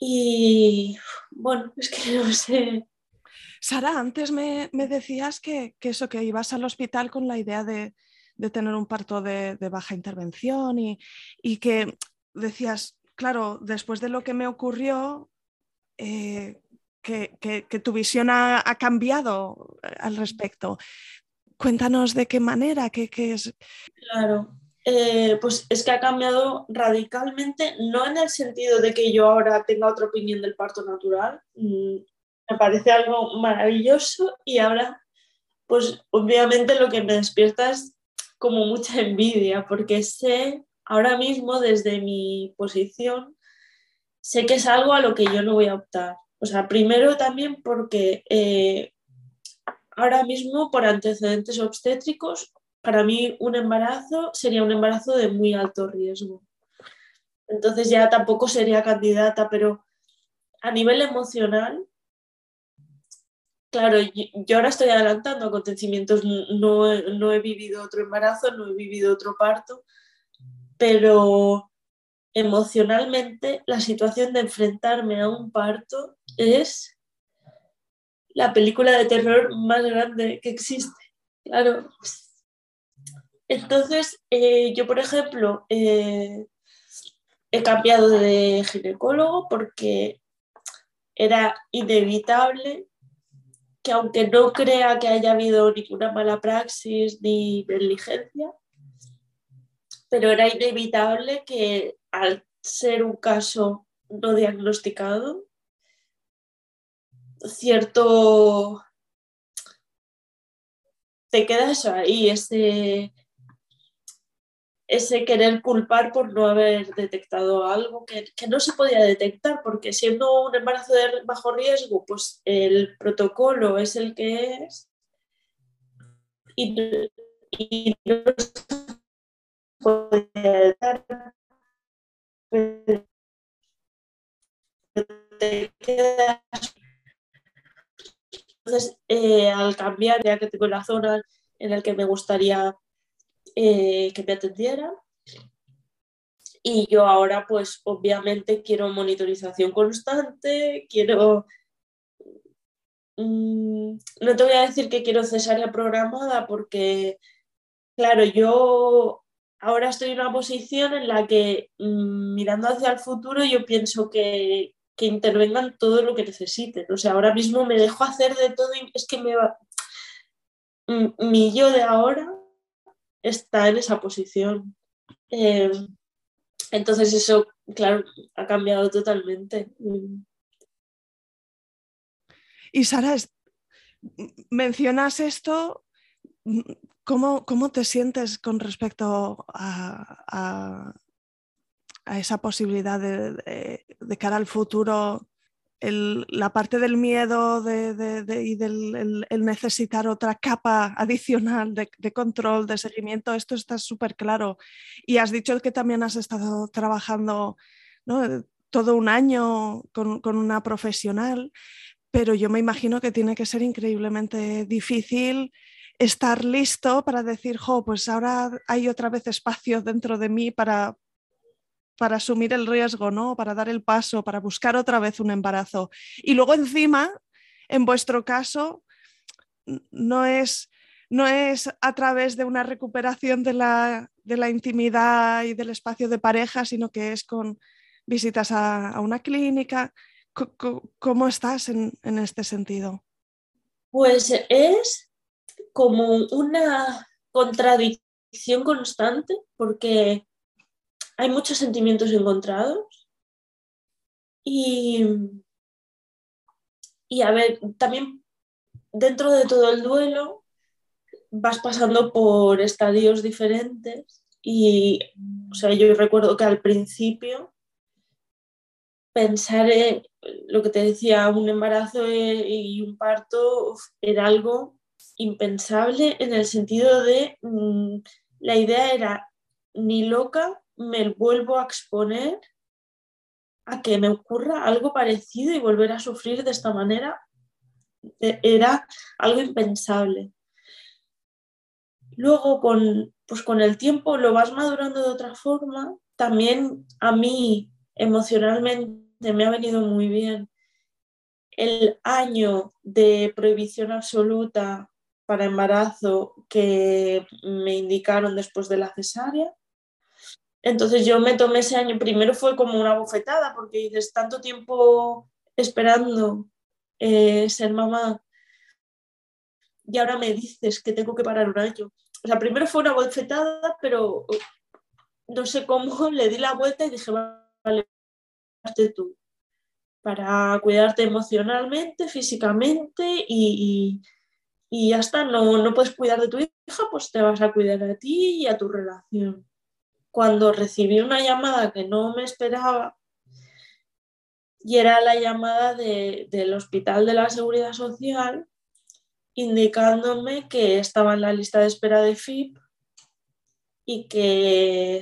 Y bueno, es que no sé. Sara, antes me, decías que, eso, que ibas al hospital con la idea de, tener un parto de, baja intervención y, que decías, claro, después de lo que me ocurrió, eh, que, tu visión ha, cambiado al respecto. Cuéntanos de qué manera, qué, es. Claro, eh, pues es que ha cambiado radicalmente, no en el sentido de que yo ahora tenga otra opinión del parto natural, mm, me parece algo maravilloso y ahora, pues obviamente lo que me despierta es como mucha [laughs] envidia, porque sé ahora mismo desde mi posición, sé que es algo a lo que yo no voy a optar. O sea, primero también porque eh, ahora mismo por antecedentes obstétricos, para mí un embarazo sería un embarazo de muy alto riesgo. Entonces ya tampoco sería candidata, pero a nivel emocional, claro, yo ahora estoy adelantando acontecimientos, no, no he vivido otro embarazo, no he vivido otro parto, pero emocionalmente la situación de enfrentarme a un parto es la película de terror más grande que existe. Claro. Entonces, eh, yo, por ejemplo, eh, he cambiado de ginecólogo porque era inevitable que aunque no crea que haya habido ninguna mala praxis ni negligencia, pero era inevitable que al ser un caso no diagnosticado, cierto, te quedas ahí, ese, ese querer culpar por no haber detectado algo que, no se podía detectar, porque siendo un embarazo de bajo riesgo, pues el protocolo es el que es. Y, y no entonces, eh, al cambiar, ya que tengo la zona en la que me gustaría eh, que me atendiera, y yo ahora, pues obviamente quiero monitorización constante, quiero... Mm, no te voy a decir que quiero cesárea programada porque, claro, yo ahora estoy en una posición en la que mm, mirando hacia el futuro yo pienso que, que, intervengan todo lo que necesiten. O sea, ahora mismo me dejo hacer de todo y es que me va... Mm, mi yo de ahora está en esa posición. Em, entonces eso, claro, ha cambiado totalmente. Y Sara, mencionas esto ¿Cómo, te sientes con respecto a, esa posibilidad de, cara al futuro? La parte del miedo y del el, necesitar otra capa adicional de, control, de seguimiento, esto está súper claro. Y has dicho que también has estado trabajando todo un año con, con una profesional, pero yo me imagino que tiene que ser increíblemente difícil estar listo para decir, jo, pues ahora hay otra vez espacio dentro de mí para, para asumir el riesgo, ¿no? Para dar el paso, para buscar otra vez un embarazo. Y luego encima, en vuestro caso, no es, no es a través de una recuperación de la, de la intimidad y del espacio de pareja, sino que es con visitas a, una clínica. ¿Cómo estás en, en este sentido? Pues es como una contradicción constante porque hay muchos sentimientos encontrados y, y a ver, también dentro de todo el duelo vas pasando por estadios diferentes y, o sea, yo recuerdo que al principio pensar en lo que te decía, un embarazo y un parto era algo impensable en el sentido de mm, la idea era ni loca me vuelvo a exponer a que me ocurra algo parecido y volver a sufrir de esta manera e, era algo impensable. luego con, pues con el tiempo lo vas madurando de otra forma. También a mí emocionalmente me ha venido muy bien el año de prohibición absoluta para embarazo que me indicaron después de la cesárea. Entonces yo me tomé ese año, primero fue como una bofetada, porque dices, tanto tiempo esperando eh, ser mamá y ahora me dices que tengo que parar un año. O sea, primero fue una bofetada, pero no sé cómo, [laughs] le di la vuelta y dije, vale, tú para cuidarte emocionalmente, físicamente y, y, hasta no, no puedes cuidar de tu hija, pues te vas a cuidar a ti y a tu relación. Cuando recibí una llamada que no me esperaba, y era la llamada del Hospital de la Seguridad Social indicándome que estaba en la lista de espera de FIP y que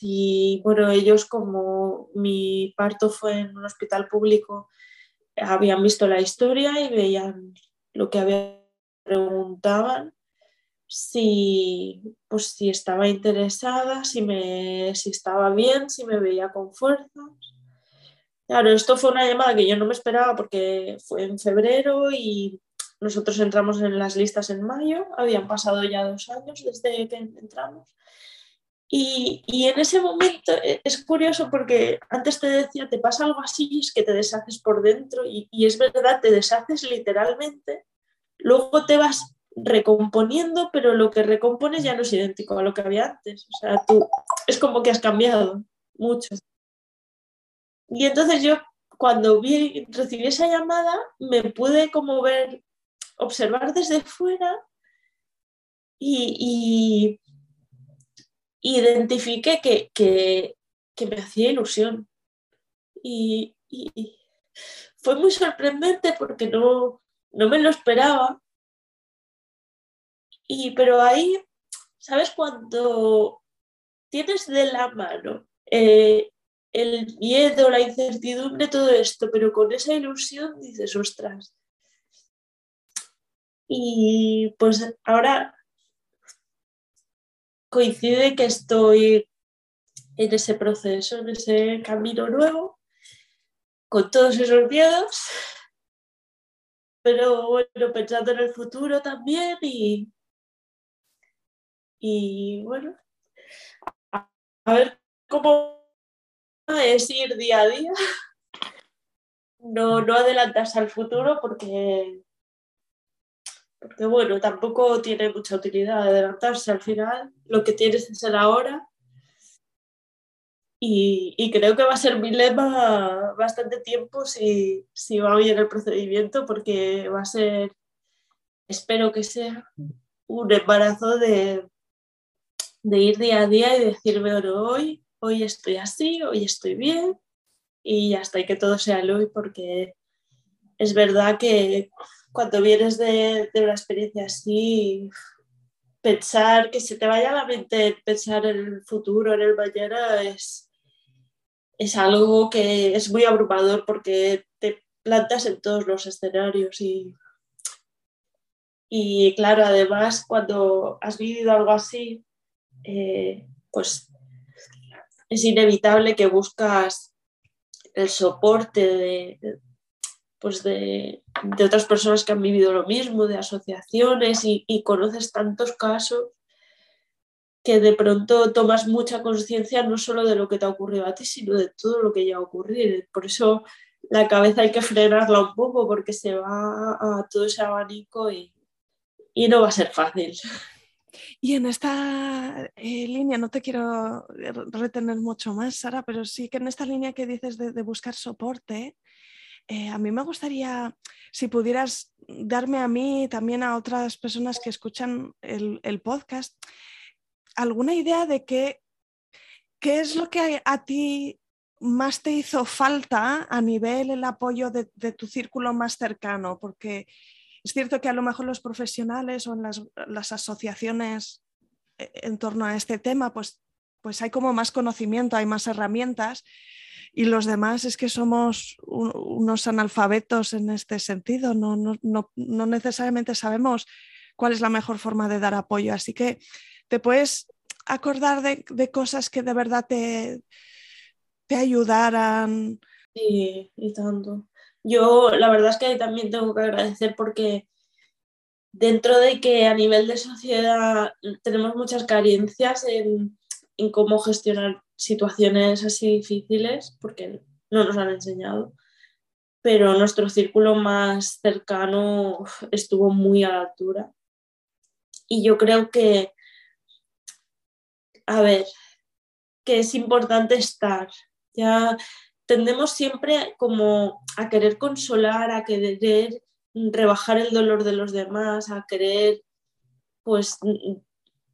y bueno, ellos como mi parto fue en un hospital público, habían visto la historia y veían lo que había preguntaban si pues si estaba interesada, si me si estaba bien, si me veía con fuerzas. Claro, esto fue una llamada que yo no me esperaba porque fue en febrero y nosotros entramos en las listas en mayo, habían pasado ya dos años desde que entramos. Y, en ese momento e, es curioso porque antes te decía, te pasa algo así, es que te deshaces por dentro y, es verdad, te deshaces literalmente, luego te vas recomponiendo, pero lo que recompones ya no es idéntico a lo que había antes. O sea, tú es como que has cambiado mucho. Y entonces yo cuando vi, recibí esa llamada, me pude como ver, observar desde fuera y, identifiqué que, me hacía ilusión. Y, fue muy sorprendente porque no, no me lo esperaba. Y, pero ahí, ¿sabes? Cuando tienes de la mano eh, el miedo, la incertidumbre, todo esto, pero con esa ilusión dices, ostras. Y pues ahora coincide que estoy en ese proceso, en ese camino nuevo, con todos esos miedos, pero bueno, pensando en el futuro también y, y bueno, a, ver cómo es ir día a día, no, no adelantarse al futuro porque porque bueno, tampoco tiene mucha utilidad adelantarse al final, lo que tienes es el ahora. Y, y, creo que va a ser mi lema bastante tiempo si, si va bien el procedimiento, porque va a ser, espero que sea un embarazo de, de ir día a día y decirme, hoy, hoy estoy así, hoy estoy bien, y hasta que todo sea hoy, porque es verdad que cuando vienes de, una experiencia así, pensar que se te vaya la mente pensar en el futuro, en el mañana, es, es algo que es muy abrumador porque te plantas en todos los escenarios y, y claro, además cuando has vivido algo así, eh, pues es inevitable que buscas el soporte de, pues de, otras personas que han vivido lo mismo, de asociaciones y, conoces tantos casos que de pronto tomas mucha conciencia no solo de lo que te ha ocurrido a ti, sino de todo lo que ya ha ocurrido. Por eso la cabeza hay que frenarla un poco porque se va a todo ese abanico y, no va a ser fácil. Y en esta eh, línea, no te quiero retener mucho más, Sara, pero sí que en esta línea que dices de buscar soporte, eh, a mí me gustaría, si pudieras darme a mí, también a otras personas que escuchan el, podcast, alguna idea de qué, qué es lo que a ti más te hizo falta a nivel el apoyo de, tu círculo más cercano, porque es cierto que a lo mejor los profesionales o en las, asociaciones eh, en torno a este tema, pues, pues hay como más conocimiento, hay más herramientas, y los demás es que somos unos analfabetos en este sentido, no, no, no, necesariamente sabemos cuál es la mejor forma de dar apoyo. Así que te puedes acordar de, cosas que de verdad te, te ayudaran. Sí, y tanto. Yo la verdad es que también tengo que agradecer porque dentro de que a nivel de sociedad tenemos muchas carencias en, en cómo gestionar situaciones así difíciles, porque no nos han enseñado, pero nuestro círculo más cercano estuvo muy a la altura. Y yo creo que, a ver, que es importante estar. Ya tendemos siempre como a querer consolar, a querer rebajar el dolor de los demás, a querer, pues,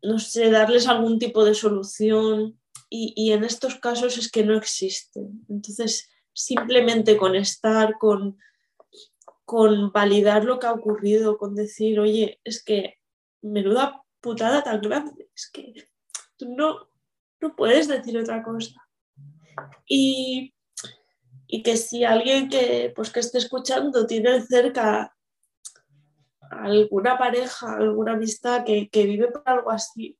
no sé, darles algún tipo de solución. Y, y en estos casos es que no existen. Entonces, simplemente con estar, con, con validar lo que ha ocurrido, con decir, oye, es que menuda putada tan grande, es que tú no, no puedes decir otra cosa. Y, que si alguien que, pues, que esté escuchando tiene cerca alguna pareja, alguna amistad que, que vive por algo así,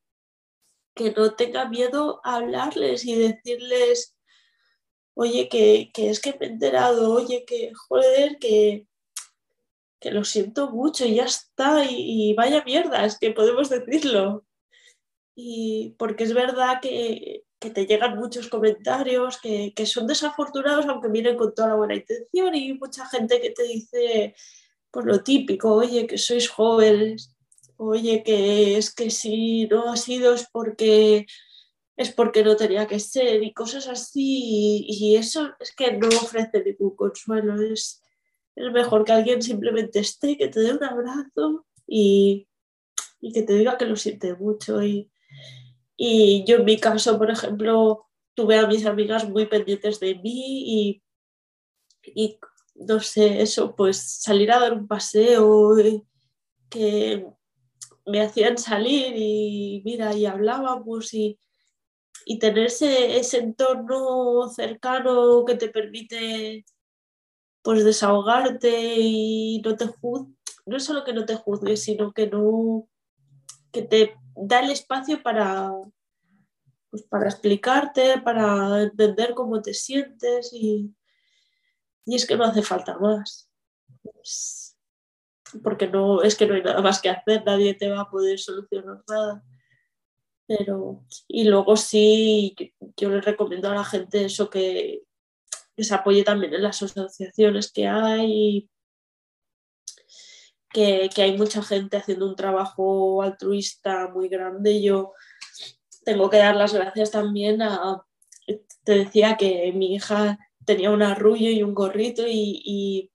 que no tenga miedo a hablarles y decirles oye, que, es que me he enterado, oye, que joder, que, que lo siento mucho y ya está, y, vaya mierda, es que podemos decirlo. Y porque es verdad que, te llegan muchos comentarios que, que, son desafortunados, aunque vienen con toda la buena intención, y mucha gente que te dice, pues lo típico, oye, que sois jóvenes, oye, que es que si no ha sido es porque es porque no tenía que ser y cosas así. Y, eso es que no ofrece ningún consuelo. Es, es mejor que alguien simplemente esté, que te dé un abrazo y, que te diga que lo siente mucho. Y, y, yo en mi caso, por ejemplo, tuve a mis amigas muy pendientes de mí y, no sé, eso, pues salir a dar un paseo, eh, que me hacían salir y mira, y hablábamos y y tener ese, entorno cercano que te permite pues desahogarte y no te juzgue, no solo que no te juzgue, sino que no que te da el espacio para pues para explicarte, para entender cómo te sientes y, y es que no hace falta más. porque no es que no hay nada más que hacer, nadie te va a poder solucionar nada. Pero, y luego sí, yo le recomiendo a la gente eso que, se apoye también en las asociaciones que hay, que, hay mucha gente haciendo un trabajo altruista muy grande. Yo tengo que dar las gracias también a, te decía que mi hija tenía un arrullo y un gorrito y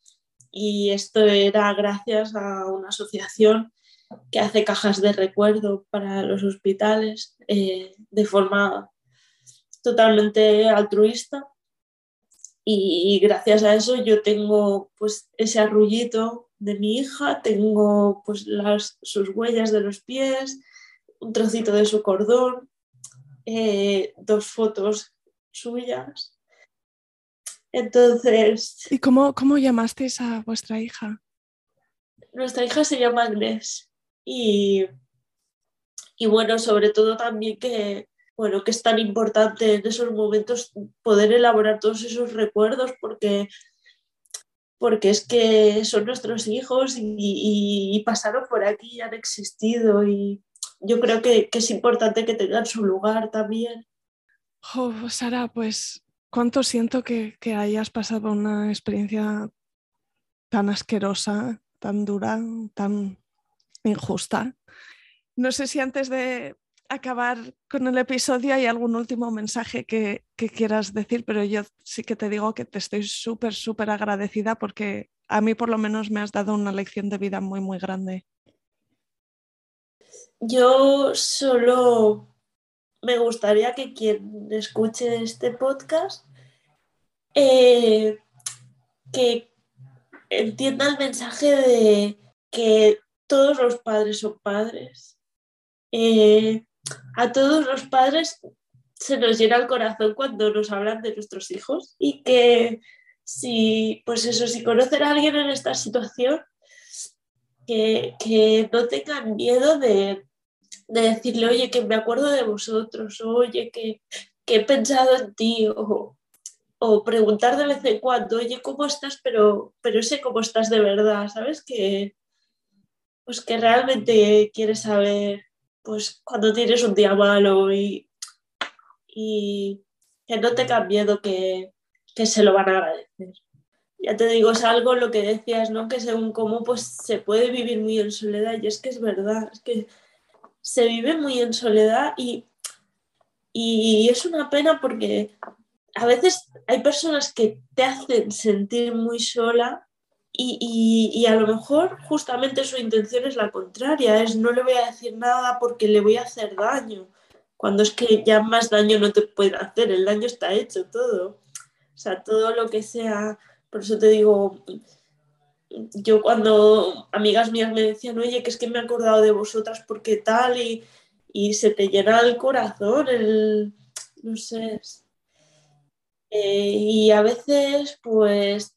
esto era gracias a una asociación que hace cajas de recuerdo para los hospitales eh, de forma totalmente altruista. Y, gracias a eso yo tengo pues ese arrullito de mi hija, tengo pues las, sus huellas de los pies, un trocito de su cordón, eh, dos fotos suyas. Entonces... ¿Y cómo, cómo llamasteis a vuestra hija? Nuestra hija se llama Agnes. Y, bueno, sobre todo también que, bueno, que es tan importante en esos momentos poder elaborar todos esos recuerdos porque, porque es que son nuestros hijos y, pasaron por aquí y han existido y yo creo que, es importante que tengan su lugar también. Sara, pues cuánto siento que, que hayas pasado una experiencia tan asquerosa, tan dura, tan injusta. No sé si antes de acabar con el episodio hay algún último mensaje que, quieras decir, pero yo sí que te digo que te estoy súper, súper agradecida porque a mí por lo menos me has dado una lección de vida muy, muy grande. Yo solo me gustaría que quien escuche este podcast eh, que entienda el mensaje de que todos los padres son padres. Eh, a todos los padres se nos llena el corazón cuando nos hablan de nuestros hijos y que si, pues eso, si conocen a alguien en esta situación, que, que no tengan miedo de, de, decirle, oye, que me acuerdo de vosotros, oye, que, que he pensado en ti, o, o, preguntar de vez en cuando, oye, ¿cómo estás? Pero, pero sé cómo estás de verdad, ¿sabes? Que, pues que realmente quieres saber pues cuando tienes un día malo y, y que no tengan miedo que, que se lo van a agradecer. Ya te digo, es algo lo que decías, ¿no? Que según cómo pues se puede vivir muy en soledad. Y es que es verdad, es que se vive muy en soledad y, y es una pena porque a veces hay personas que te hacen sentir muy sola y, y, a lo mejor justamente su intención es la contraria, es no le voy a decir nada porque le voy a hacer daño, cuando es que ya más daño no te puede hacer, el daño está hecho todo. O sea, todo lo que sea por eso te digo, yo cuando amigas mías me decían, oye, que es que me he acordado de vosotras porque tal, y, se te llena el corazón, el, no sé. Eh, y a veces, pues,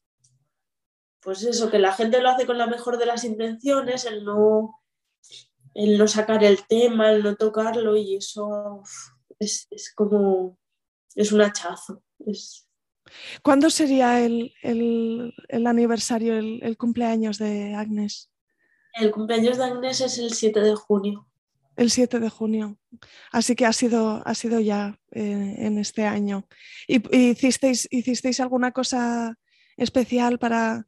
pues eso, que la gente lo hace con la mejor de las intenciones, el no, el no sacar el tema, el no tocarlo, y eso es, es como, es un hachazo. Es, ¿Cuándo sería el, aniversario, el, cumpleaños de Agnes? El cumpleaños de Agnes es el 7 de junio. El 7 de junio. Así que ha sido, ha sido ya eh, en este año. ¿Y, hicisteis, hicisteis alguna cosa especial para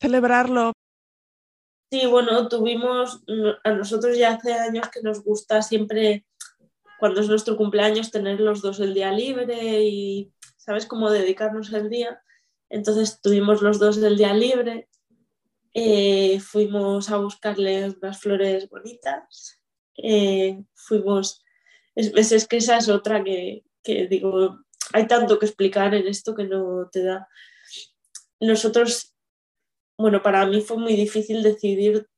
celebrarlo? Sí, bueno, tuvimos, a nosotros ya hace años que nos gusta siempre, cuando es nuestro cumpleaños, tener los dos el día libre y ¿sabes? Cómo dedicarnos el día. Entonces tuvimos los dos del día libre, eh, fuimos a buscarle unas flores bonitas, eh, fuimos, es, es, que esa es otra que, que digo, hay tanto que explicar en esto que no te da. Nosotros, bueno, para mí fue muy difícil decidir,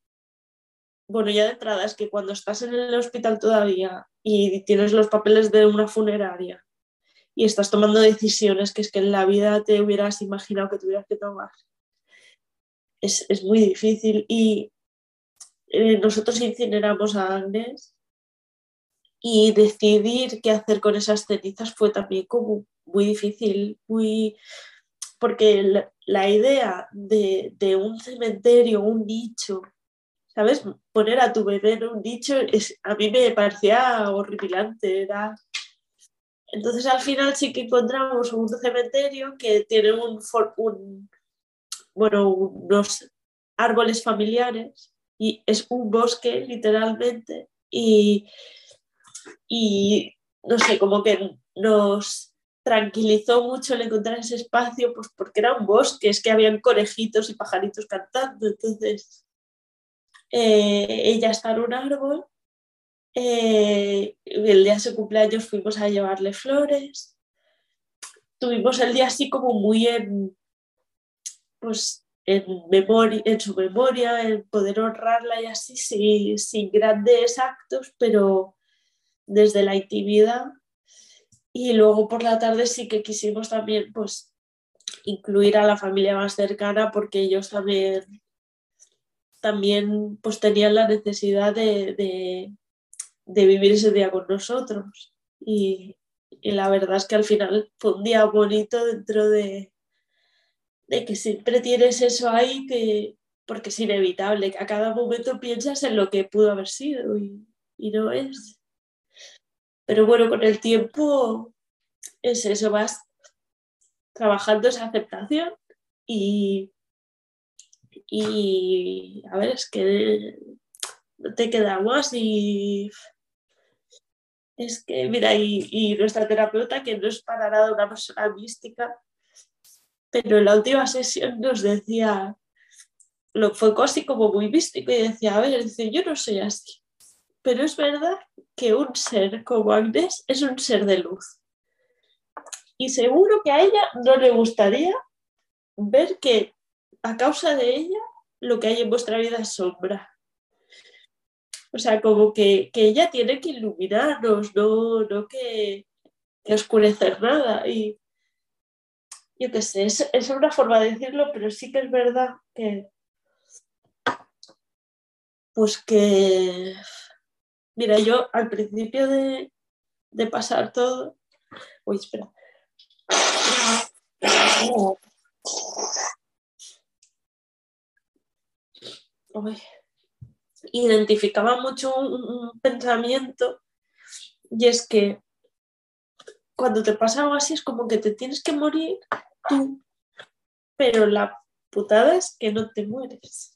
bueno, ya de entrada es que cuando estás en el hospital todavía y tienes los papeles de una funeraria y estás tomando decisiones que es que en la vida te hubieras imaginado que tuvieras que tomar. Es, muy difícil y eh, nosotros incineramos a Agnes y decidir qué hacer con esas cenizas fue también como muy difícil, muy porque la, idea de, de, un cementerio, un nicho, ¿sabes? Poner a tu bebé en un nicho es, a mí me parecía horripilante, era entonces al final sí que encontramos un cementerio que tiene un, bueno, unos árboles familiares y es un bosque literalmente y, y no sé, como que nos tranquilizó mucho el encontrar ese espacio pues porque era un bosque, es que habían conejitos y pajaritos cantando, entonces eh, ella está en un árbol eh, el día de su cumpleaños fuimos a llevarle flores. Tuvimos el día así como muy en, pues, en, memoria, en su memoria, en poder honrarla y así, sin, grandes actos, pero desde la intimidad. Y luego por la tarde sí que quisimos también pues, incluir a la familia más cercana porque ellos también, también pues, tenían la necesidad de de vivir ese día con nosotros. Y, la verdad es que al final fue un día bonito dentro de, de que siempre tienes eso ahí, que, porque es inevitable, que a cada momento piensas en lo que pudo haber sido y, y no es. Pero bueno, con el tiempo es eso, vas trabajando esa aceptación y, y a ver, es que no te queda más y es que, mira, y, nuestra terapeuta, que no es para nada una persona mística, pero en la última sesión nos decía, lo fue casi como muy místico y decía, a ver, dice, yo no soy así, pero es verdad que un ser como Agnes es un ser de luz. Y seguro que a ella no le gustaría ver que a causa de ella lo que hay en vuestra vida es sombra. O sea, como que, ella tiene que iluminarnos, no, no que, oscurecer nada. Y yo qué sé, es, es, una forma de decirlo, pero sí que es verdad que, Pues que, mira, yo al principio de, de pasar todo, uy, espera. Identificaba mucho un, pensamiento y es que cuando te pasa algo así es como que te tienes que morir tú, pero la putada es que no te mueres.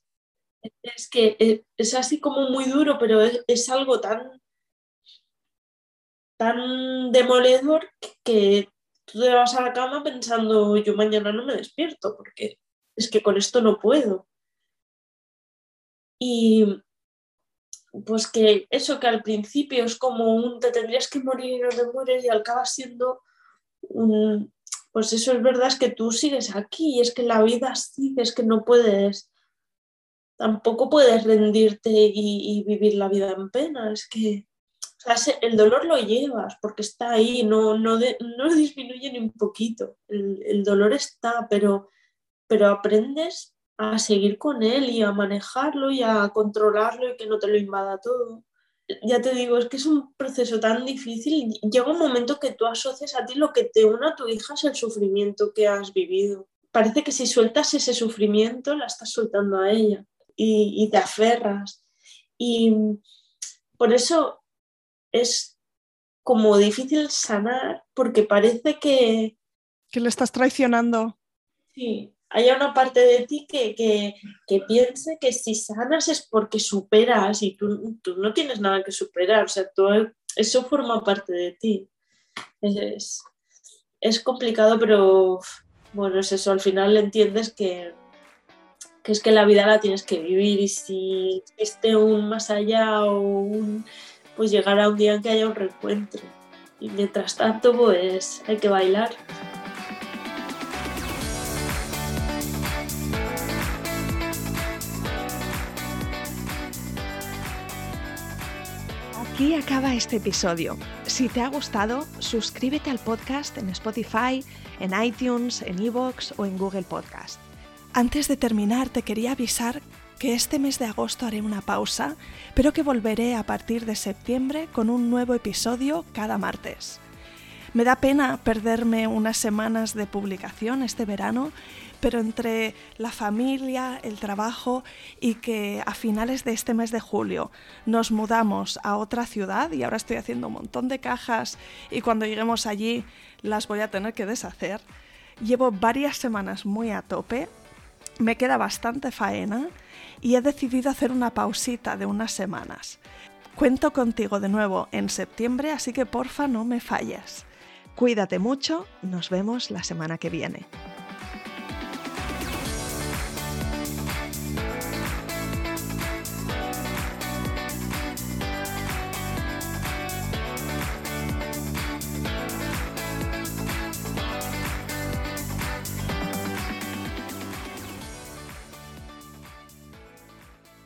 Es que es así como muy duro, pero es, algo tan, tan demoledor que tú te vas a la cama pensando yo mañana no me despierto porque es que con esto no puedo. Y pues que eso que al principio es como un te tendrías que morir y no te mueres y acaba siendo un, pues eso es verdad, es que tú sigues aquí, es que la vida sigue, es que no puedes, tampoco puedes rendirte y, vivir la vida en pena, es que el dolor lo llevas porque está ahí, no, no, no [laughs] disminuye ni un poquito, el, el dolor está, pero, pero aprendes a seguir con él y a manejarlo y a controlarlo y que no te lo invada todo. Ya te digo, es que es un proceso tan difícil. Llega un momento que tú asocias a ti lo que te une a tu hija es el sufrimiento que has vivido. Parece que si sueltas ese sufrimiento, la estás soltando a ella y, y te aferras. Y por eso es como difícil sanar porque parece que... Que le estás traicionando. Sí, haya una parte de ti que, piense que si sanas es porque superas y tú, no tienes nada que superar, o sea, eso forma parte de ti. Es, es, complicado, pero bueno, es eso, al final entiendes que, que, es que la vida la tienes que vivir y si esté un más allá o un, pues llegará un día en que haya un reencuentro. Y mientras tanto, pues hay que bailar. Aquí acaba este episodio. Si te ha gustado, suscríbete al podcast en Spotify, en iTunes, en Evox o en Google Podcast. Antes de terminar, te quería avisar que este mes de agosto haré una pausa, pero que volveré a partir de septiembre con un nuevo episodio cada martes. Me da pena perderme unas semanas de publicación este verano, pero entre la familia, el trabajo y que a finales de este mes de julio nos mudamos a otra ciudad y ahora estoy haciendo un montón de cajas y cuando lleguemos allí las voy a tener que deshacer, llevo varias semanas muy a tope, me queda bastante faena y he decidido hacer una pausita de unas semanas. Cuento contigo de nuevo en septiembre, así que porfa no me falles. Cuídate mucho, nos vemos la semana que viene.